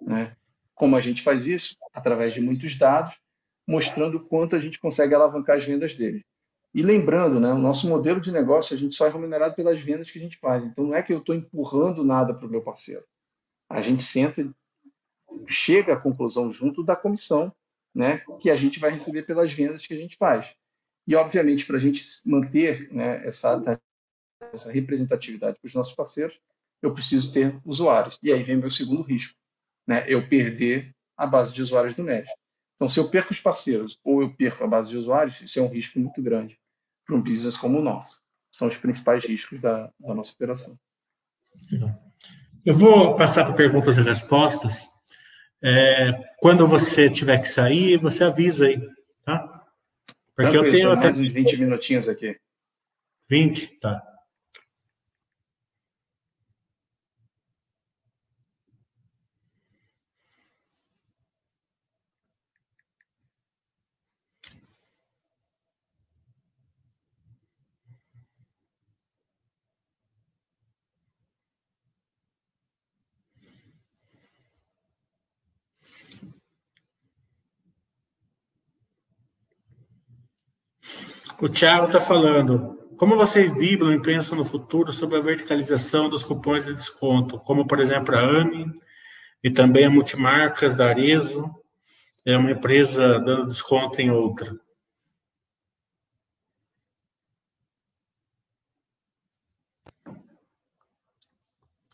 Né? Como a gente faz isso? Através de muitos dados, mostrando quanto a gente consegue alavancar as vendas dele. E lembrando, né, o nosso modelo de negócio, a gente só é remunerado pelas vendas que a gente faz. Então, não é que eu estou empurrando nada para o meu parceiro. A gente sempre chega à conclusão junto da comissão né, que a gente vai receber pelas vendas que a gente faz. E, obviamente, para a gente manter né, essa, essa representatividade para os nossos parceiros, eu preciso ter usuários. E aí vem meu segundo risco, né, eu perder a base de usuários do médico. Então, se eu perco os parceiros ou eu perco a base de usuários, isso é um risco muito grande para um business como o nosso. São os principais riscos da, da nossa operação. Eu vou passar para perguntas e respostas. É, quando você tiver que sair, você avisa aí, tá? Porque Tranquilo, eu tenho até mais uns 20 minutinhos aqui. 20, tá. O Thiago está falando. Como vocês driblam e pensam no futuro sobre a verticalização dos cupons de desconto, como por exemplo a AMI e também a Multimarcas da Arezo, é uma empresa dando desconto em outra.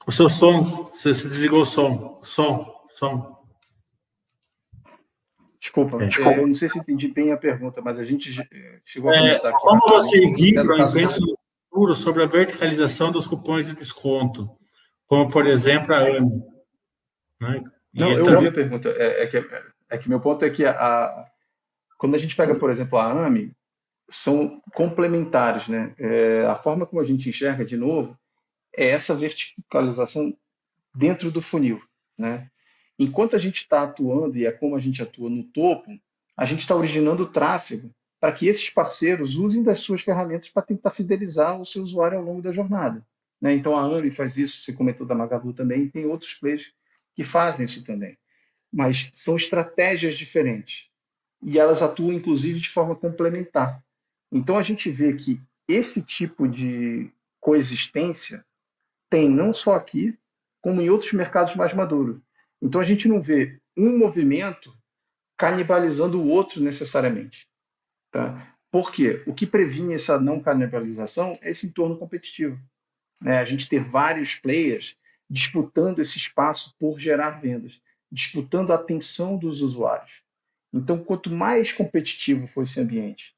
O seu som, você desligou o som, som, som. Desculpa, é, desculpa. eu não sei se entendi bem a pergunta, mas a gente eh, chegou a comentar é, aqui. Como vocês vibram e pensam no futuro sobre a verticalização dos cupons de desconto, como, por exemplo, a AMI? Né? Não, eu então... ouvi a pergunta. É, é, que, é que meu ponto é que a, a, quando a gente pega, por exemplo, a AMI, são complementares. Né? É, a forma como a gente enxerga, de novo, é essa verticalização dentro do funil. Né? Enquanto a gente está atuando, e é como a gente atua no topo, a gente está originando tráfego para que esses parceiros usem das suas ferramentas para tentar fidelizar o seu usuário ao longo da jornada. Né? Então a AMI faz isso, você comentou da Magalu também, tem outros players que fazem isso também. Mas são estratégias diferentes. E elas atuam, inclusive, de forma complementar. Então a gente vê que esse tipo de coexistência tem não só aqui, como em outros mercados mais maduros. Então a gente não vê um movimento canibalizando o outro necessariamente. Tá? Por quê? O que previne essa não canibalização é esse entorno competitivo. Né? A gente ter vários players disputando esse espaço por gerar vendas, disputando a atenção dos usuários. Então, quanto mais competitivo for esse ambiente,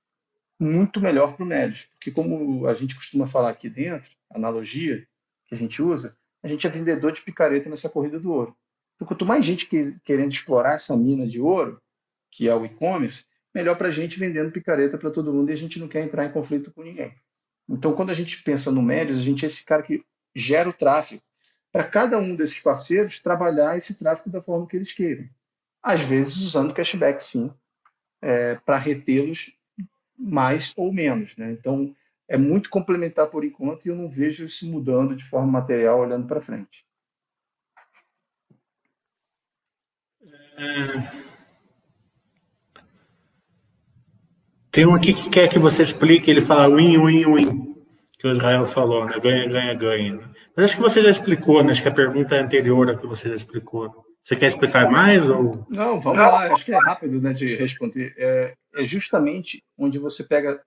muito melhor para o médio. Porque, como a gente costuma falar aqui dentro, analogia que a gente usa, a gente é vendedor de picareta nessa corrida do ouro. Então, quanto mais gente que, querendo explorar essa mina de ouro, que é o e-commerce, melhor para a gente vendendo picareta para todo mundo e a gente não quer entrar em conflito com ninguém. Então, quando a gente pensa no Médios, a gente é esse cara que gera o tráfego para cada um desses parceiros trabalhar esse tráfego da forma que eles queiram. Às vezes usando cashback, sim, é, para retê-los mais ou menos. Né? Então, é muito complementar por enquanto e eu não vejo isso mudando de forma material olhando para frente. É... Tem um aqui que quer que você explique, ele fala win, win, win, que o Israel falou, né? Ganha, ganha, ganha. Mas acho que você já explicou, né? Acho que a pergunta é anterior a que você já explicou. Você quer explicar mais? Ou... Não, vamos lá, acho que é rápido né, de responder. É, é justamente onde você pega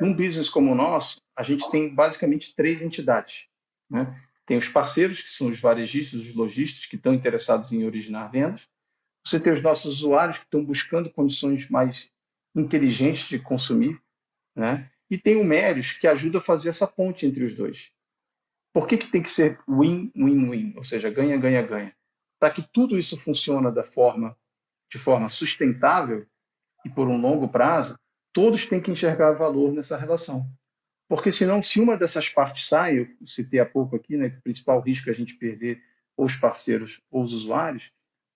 num business como o nosso, a gente tem basicamente três entidades. Né? Tem os parceiros, que são os varejistas, os lojistas, que estão interessados em originar vendas. Você tem os nossos usuários, que estão buscando condições mais inteligentes de consumir. Né? E tem o Mérios, que ajuda a fazer essa ponte entre os dois. Por que, que tem que ser win-win-win? Ou seja, ganha, ganha, ganha. Para que tudo isso funcione da forma, de forma sustentável e por um longo prazo, todos têm que enxergar valor nessa relação. Porque senão, se uma dessas partes sai, eu citei há pouco aqui, né, que o principal risco é a gente perder ou os parceiros ou os usuários,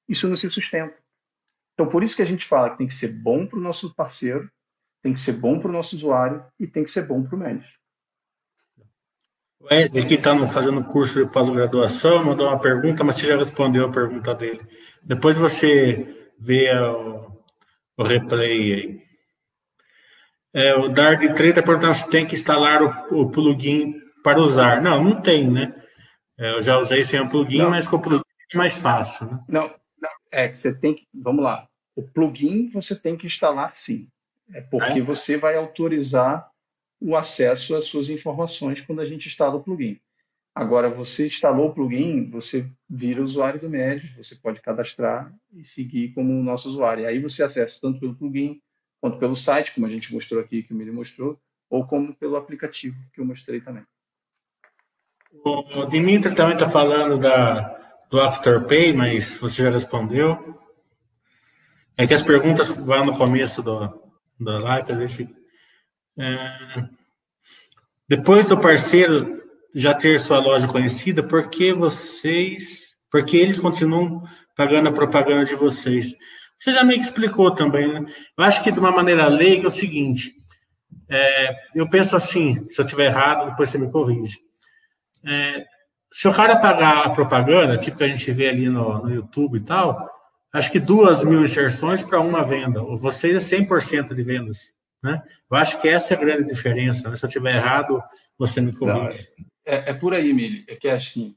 isso não se sustenta. Então, por isso que a gente fala que tem que ser bom para o nosso parceiro, tem que ser bom para o nosso usuário e tem que ser bom para o médico. O Ed, que está fazendo curso de pós-graduação, mandou uma pergunta, mas você já respondeu a pergunta dele. Depois você vê o, o replay aí. É, o Dard 3 está perguntando se tem que instalar o, o, plugin para usar. Não, não tem, né? É, eu já usei sem o plugin, não. mas com o plugin é mais fácil. Né? Não, é que você tem que. Vamos lá. O plugin você tem que instalar sim. É porque é. você vai autorizar o acesso às suas informações quando a gente instala o plugin. Agora, você instalou o plugin, você vira usuário do Médios, você pode cadastrar e seguir como nosso usuário. E aí você acessa tanto pelo plugin quanto pelo site, como a gente mostrou aqui, que o Miri mostrou, ou como pelo aplicativo, que eu mostrei também. O Dimitri também está falando da, do Afterpay, mas você já respondeu. É que as perguntas vão no começo do, da live, deixa... É, depois do parceiro já ter sua loja conhecida, por que vocês, por que eles continuam pagando a propaganda de vocês? Você já que explicou também, né? Eu acho que de uma maneira leiga é o seguinte: é, eu penso assim, se eu estiver errado, depois você me corrige. É, se o cara pagar a propaganda, tipo que a gente vê ali no, no YouTube e tal, acho que duas mil inserções para uma venda. Vocês é 100% de vendas. Né? Eu acho que essa é a grande diferença. Né? Se eu estiver errado, você me corrige. É, é, por aí, Emílio. É que é assim: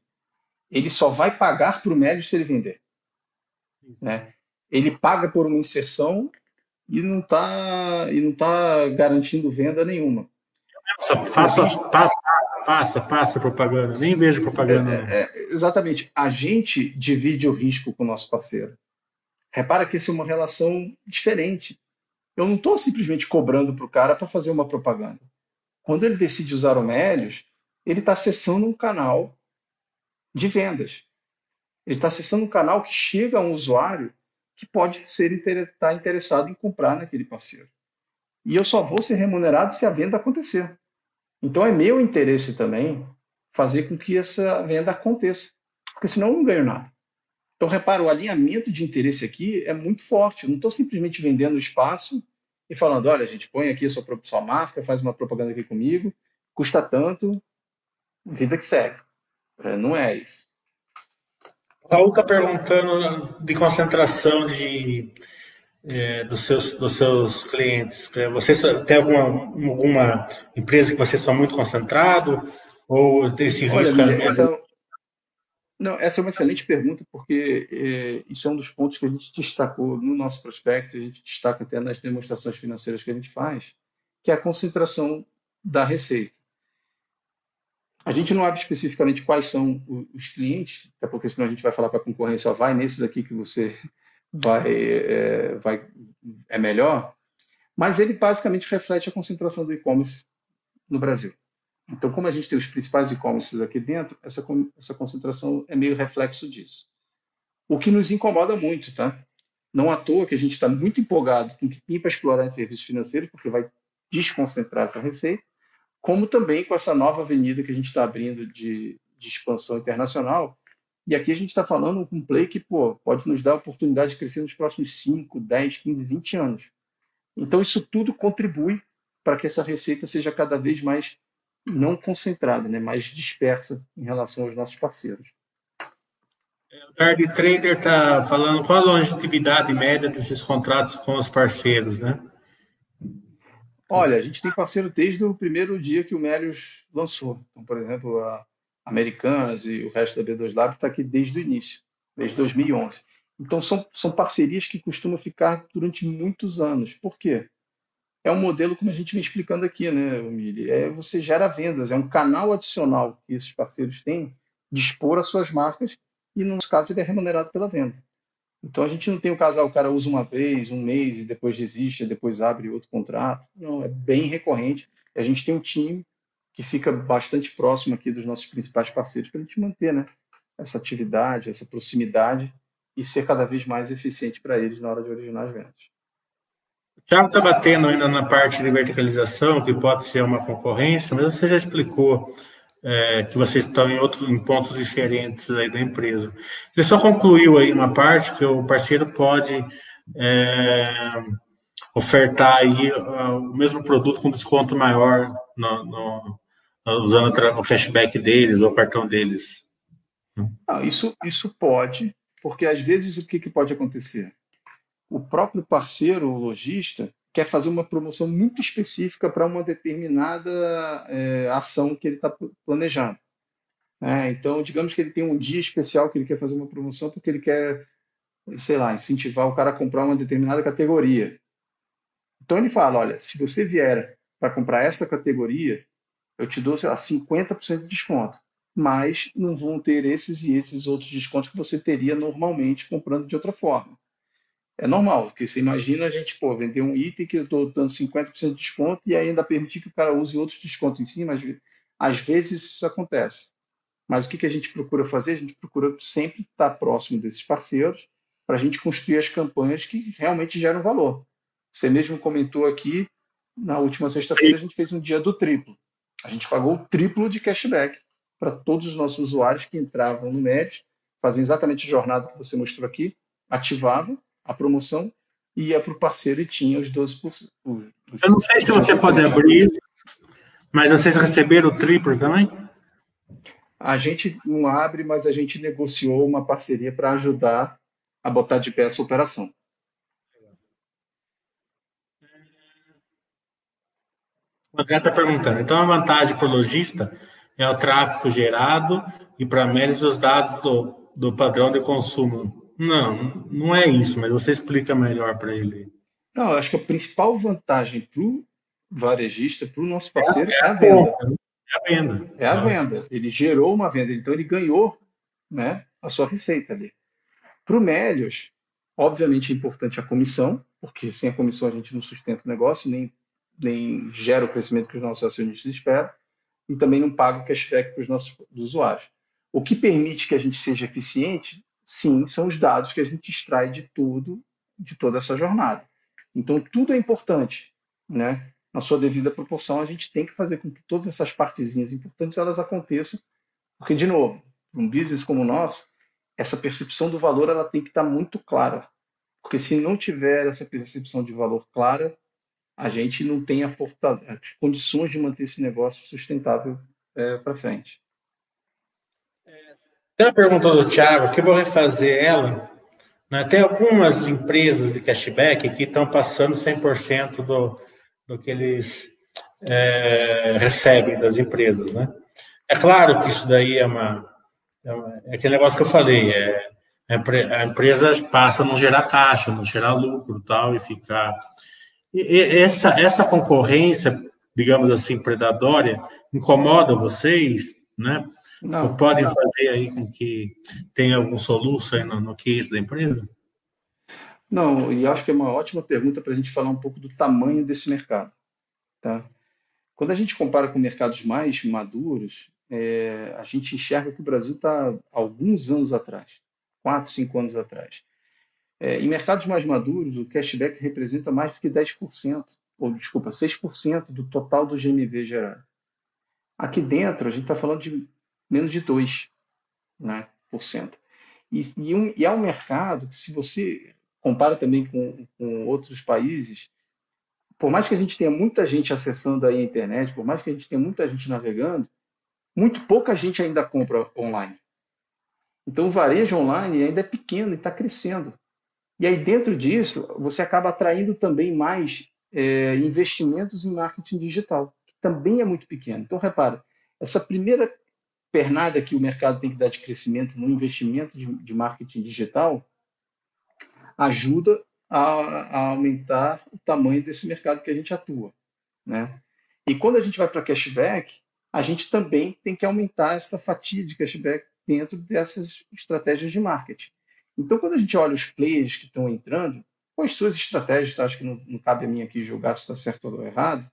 ele só vai pagar para o médio se ele vender. Né? ele paga por uma inserção e não está não tá garantindo venda nenhuma. Passa, passa, passa, passa propaganda, nem vejo propaganda. É, é, exatamente. A gente divide o risco com o nosso parceiro. Repara que isso é uma relação diferente. Eu não estou simplesmente cobrando para o cara para fazer uma propaganda. Quando ele decide usar o Melios, ele está acessando um canal de vendas. Ele está acessando um canal que chega a um usuário que pode ser estar tá interessado em comprar naquele parceiro. E eu só vou ser remunerado se a venda acontecer. Então é meu interesse também fazer com que essa venda aconteça, porque senão eu não ganho nada. Então, repara, o alinhamento de interesse aqui é muito forte. Eu não estou simplesmente vendendo espaço e falando, olha, gente, põe aqui a sua, sua marca, faz uma propaganda aqui comigo, custa tanto, vida que segue. É, não é isso. Paulo está perguntando de concentração de, é, dos, seus, dos seus clientes. É, você tem alguma, alguma empresa que você são muito concentrado? Ou tem esse risco? Olha, essa, não, essa é uma excelente pergunta, porque é, isso é um dos pontos que a gente destacou no nosso prospecto, a gente destaca até nas demonstrações financeiras que a gente faz, que é a concentração da receita. A gente não abre especificamente quais são os clientes, até porque senão a gente vai falar para a concorrência, ó, vai nesses aqui que você vai, é, vai é melhor, mas ele basicamente reflete a concentração do e-commerce no Brasil. Então, como a gente tem os principais e-commerces aqui dentro, essa, essa concentração é meio reflexo disso. O que nos incomoda muito, tá? Não à toa que a gente está muito empolgado com o que tem para explorar em serviços financeiros, porque vai desconcentrar essa receita, como também com essa nova avenida que a gente está abrindo de, de, expansão internacional. E aqui a gente está falando com um play que pô, pode nos dar a oportunidade de crescer nos próximos 5, 10, 15, 20 anos. Então, isso tudo contribui para que essa receita seja cada vez mais não concentrada, né, mais dispersa em relação aos nossos parceiros. O Card Trader está falando qual a longevidade média desses contratos com os parceiros, né? Olha, a gente tem parceiro desde o primeiro dia que o Melius lançou. Então, por exemplo, a Americanas e o resto da B2 Lab está aqui desde o início, desde 2011. Então, são, são parcerias que costumam ficar durante muitos anos. Por quê? é um modelo, como a gente vem explicando aqui, né, Mili? É, você gera vendas, é um canal adicional que esses parceiros têm de expor as suas marcas e, no nosso caso, ele é remunerado pela venda. Então, a gente não tem o casal, o cara usa uma vez, um mês e depois desiste, depois abre outro contrato. Não, é bem recorrente. A gente tem um time que fica bastante próximo aqui dos nossos principais parceiros para a gente manter né, essa atividade, essa proximidade e ser cada vez mais eficiente para eles na hora de originar as vendas. O Thiago está batendo ainda na parte de verticalização, que pode ser uma concorrência, mas você já explicou é, que vocês estão em, outros, em pontos diferentes aí da empresa. Ele só concluiu aí uma parte que o parceiro pode é, ofertar aí o mesmo produto com desconto maior no, no, usando o cashback deles ou o cartão deles. Isso, isso pode, porque às vezes o que, que pode acontecer? o próprio parceiro, o lojista, quer fazer uma promoção muito específica para uma determinada é, ação que ele está planejando. É, então, digamos que ele tem um dia especial que ele quer fazer uma promoção porque ele quer, sei lá, incentivar o cara a comprar uma determinada categoria. Então, ele fala: olha, se você vier para comprar essa categoria, eu te dou, sei lá, 50% de desconto. Mas não vão ter esses e esses outros descontos que você teria normalmente comprando de outra forma é normal, porque você imagina a gente pô, vender um item que eu estou dando 50% de desconto e ainda permitir que o cara use outros descontos em cima. Às, às vezes isso acontece. Mas o que, que a gente procura fazer? A gente procura sempre estar próximo desses parceiros para a gente construir as campanhas que realmente geram valor. Você mesmo comentou aqui, na última sexta-feira, a gente fez um dia do triplo. A gente pagou o triplo de cashback para todos os nossos usuários que entravam no MED, faziam exatamente a jornada que você mostrou aqui, ativavam a promoção ia para o parceiro e tinha os 12%. Os, Eu não sei se você pode abrir, mas vocês receberam o triplo também? A gente não abre, mas a gente negociou uma parceria para ajudar a botar de pé essa operação. O André está perguntando. Então, a vantagem para o lojista é o tráfego gerado e para médios os dados do, do padrão de consumo não, não é isso, mas você explica melhor para ele. Não, eu acho que a principal vantagem para o varejista, para o nosso parceiro, é, é, a venda. É a venda. É a venda. Ele gerou uma venda, então ele ganhou né, a sua receita ali. Para o Melios, obviamente é importante a comissão, porque sem a comissão a gente não sustenta o negócio, nem, nem gera o crescimento que os nossos acionistas esperam, e também não paga o cashback para os nossos usuários. O que permite que a gente seja eficiente Sim, são os dados que a gente extrai de tudo, de toda essa jornada. Então, tudo é importante, né? Na sua devida proporção, a gente tem que fazer com que todas essas partezinhas importantes elas aconteçam, porque, de novo, um business como o nosso, essa percepção do valor ela tem que estar muito clara. Porque se não tiver essa percepção de valor clara, a gente não tem a condições de manter esse negócio sustentável é, para frente. Tem uma pergunta do Thiago, que eu vou refazer ela. Né? Tem algumas empresas de cashback que estão passando 100% do, do que eles é, recebem das empresas. Né? É claro que isso daí é uma, é, uma, é aquele negócio que eu falei, é, a empresa passa a não gerar caixa, não gerar lucro tal, e ficar. Essa, essa concorrência, digamos assim, predatória, incomoda vocês, né? Não, podem não. fazer aí com que tenha algum soluço aí no, no case da empresa? Não, e acho que é uma ótima pergunta para a gente falar um pouco do tamanho desse mercado. Tá? Quando a gente compara com mercados mais maduros, é, a gente enxerga que o Brasil está alguns anos atrás, quatro, cinco anos atrás. É, em mercados mais maduros, o cashback representa mais do que 10%, ou desculpa, 6% do total do GMV gerado. Aqui dentro, a gente está falando de menos de 2%. Né, por cento. E, e, um, e, é um mercado que, se você compara também com, com outros países, por mais que a gente tenha muita gente acessando aí a internet, por mais que a gente tenha muita gente navegando, muito pouca gente ainda compra online. Então, o varejo online ainda é pequeno e está crescendo. E aí, dentro disso, você acaba atraindo também mais é, investimentos em marketing digital, que também é muito pequeno. Então, repara, essa primeira pernada que o mercado tem que dar de crescimento no investimento de, de marketing digital ajuda a, a, aumentar o tamanho desse mercado que a gente atua. Né? E quando a gente vai para cashback, a gente também tem que aumentar essa fatia de cashback dentro dessas estratégias de marketing. Então, quando a gente olha os players que estão entrando, com as suas estratégias, tá? acho que não, não cabe a mim aqui julgar se está certo ou errado,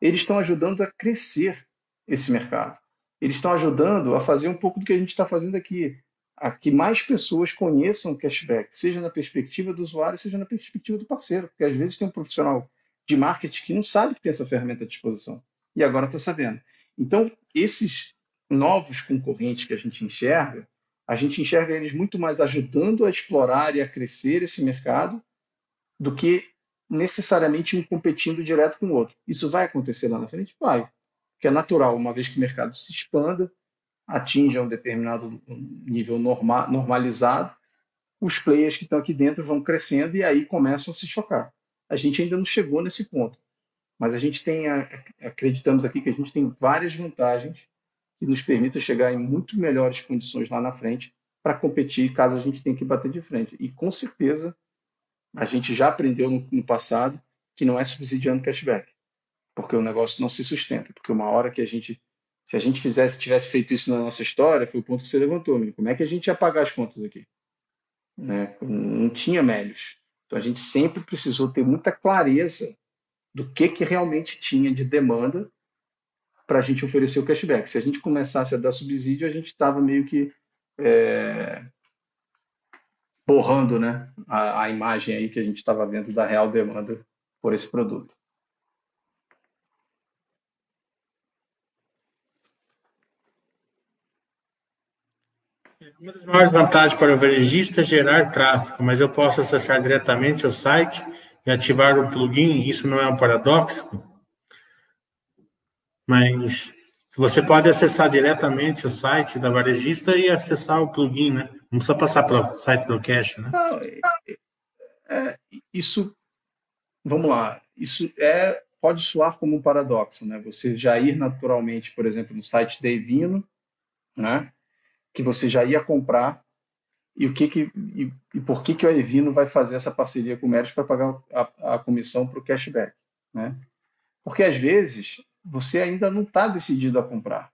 eles estão ajudando a crescer esse mercado eles estão ajudando a fazer um pouco do que a gente está fazendo aqui, a que mais pessoas conheçam o cashback, seja na perspectiva do usuário, seja na perspectiva do parceiro, porque às vezes tem um profissional de marketing que não sabe que tem essa ferramenta à disposição e agora está sabendo. Então, esses novos concorrentes que a gente enxerga, a gente enxerga eles muito mais ajudando a explorar e a crescer esse mercado do que necessariamente um competindo direto com o outro. Isso vai acontecer lá na frente? Vai que é natural, uma vez que o mercado se expanda, atinja um determinado nível norma, normalizado, os players que estão aqui dentro vão crescendo e aí começam a se chocar. A gente ainda não chegou nesse ponto, mas a gente tem, acreditamos aqui que a gente tem várias vantagens que nos permitem chegar em muito melhores condições lá na frente para competir caso a gente tenha que bater de frente. E com certeza a gente já aprendeu no, no passado que não é subsidiando cashback porque o negócio não se sustenta. Porque uma hora que a gente, se a gente fizesse, tivesse feito isso na nossa história, foi o ponto que você levantou, amigo. Como é que a gente ia pagar as contas aqui? Né? Não tinha médios. Então a gente sempre precisou ter muita clareza do que, que realmente tinha de demanda para a gente oferecer o cashback. Se a gente começasse a dar subsídio, a gente estava meio que é, borrando né, a, a imagem aí que a gente estava vendo da real demanda por esse produto. Uma das maiores vantagens para o varejista é gerar tráfego, mas eu posso acessar diretamente o site e ativar o plugin, isso não é um paradoxo? Mas você pode acessar diretamente o site da varejista e acessar o plugin, né? Não precisa passar pelo site do cache, né? Não, é, é, isso, vamos lá, isso é pode soar como um paradoxo, né? Você já ir naturalmente, por exemplo, no site da Evino, né? que você já ia comprar e o que, que e, e por que que o Evino vai fazer essa parceria com o Merit para pagar a, a comissão para o cashback, né? Porque às vezes você ainda não está decidido a comprar.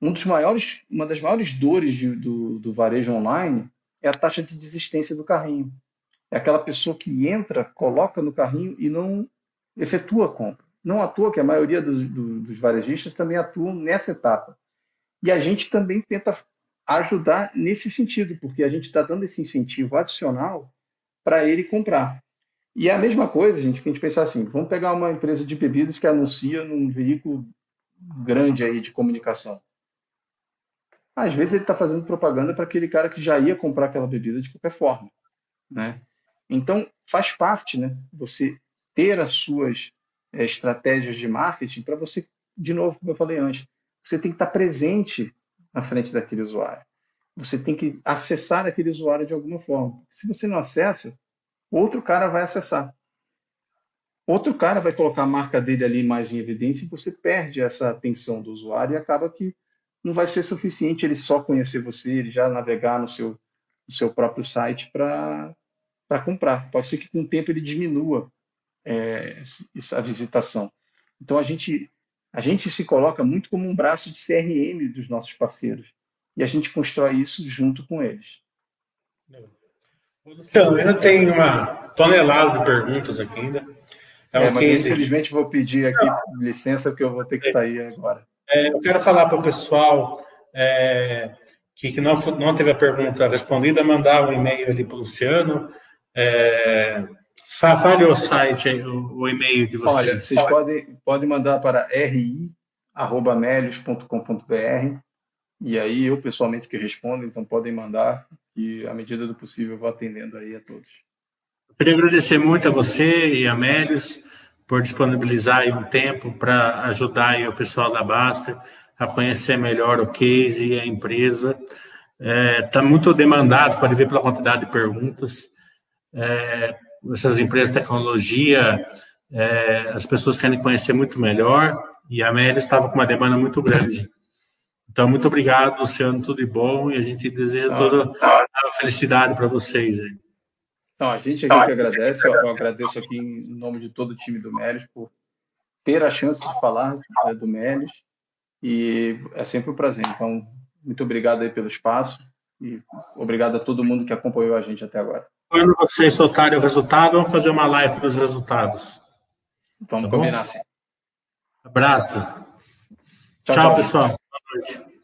Um dos maiores, uma das maiores dores de, do, do varejo online é a taxa de desistência do carrinho. É aquela pessoa que entra, coloca no carrinho e não efetua a compra. Não atua que a maioria dos, dos varejistas também atuam nessa etapa. E a gente também tenta ajudar nesse sentido, porque a gente está dando esse incentivo adicional para ele comprar. E é a mesma coisa, gente, que a gente pensar assim, vamos pegar uma empresa de bebidas que anuncia num veículo grande aí de comunicação. Às vezes ele está fazendo propaganda para aquele cara que já ia comprar aquela bebida de qualquer forma, né? Então faz parte, né? Você ter as suas é, estratégias de marketing para você, de novo, como eu falei antes, você tem que estar tá presente na frente daquele usuário. Você tem que acessar aquele usuário de alguma forma. Se você não acessa, outro cara vai acessar. Outro cara vai colocar a marca dele ali mais em evidência e você perde essa atenção do usuário e acaba que não vai ser suficiente ele só conhecer você, ele já navegar no seu, no seu próprio site para comprar. Pode ser que com o tempo ele diminua é, essa visitação. Então a gente, a gente se coloca muito como um braço de CRM dos nossos parceiros e a gente constrói isso junto com eles. Luciano, ainda tem uma tonelada de perguntas aqui ainda. É, é mas infelizmente vou pedir aqui licença porque eu vou ter que sair agora. É, eu quero falar para o pessoal é, que, que não, não teve a pergunta respondida, mandar um e-mail ali para o Luciano. É, fale o site, o, o e-mail de vocês. Olha, vocês podem, podem mandar para ri.melios.com.br e aí eu pessoalmente que respondo, então podem mandar que à medida do possível vou atendendo aí a todos. Queria agradecer muito a você e a Melios por disponibilizar um tempo para ajudar o pessoal da Basta a conhecer melhor o case e a empresa. Está é, tá muito demandado, pode ver pela quantidade de perguntas. É, essas empresas de tecnologia, é, as pessoas querem conhecer muito melhor e a Amélia estava com uma demanda muito grande. Então, muito obrigado, Luciano, tudo de bom e a gente deseja toda a felicidade para vocês. Aí. Então, a gente aqui que agradece, eu agradeço aqui em nome de todo o time do Melios por ter a chance de falar né, do Melios e é sempre um prazer. Então, muito obrigado aí pelo espaço e obrigado a todo mundo que acompanhou a gente até agora. Quando vocês soltarem o resultado, vamos fazer uma live dos resultados. Vamos tá combinar sim. Abraço. tchau, tchau, tchau pessoal. Boa noite.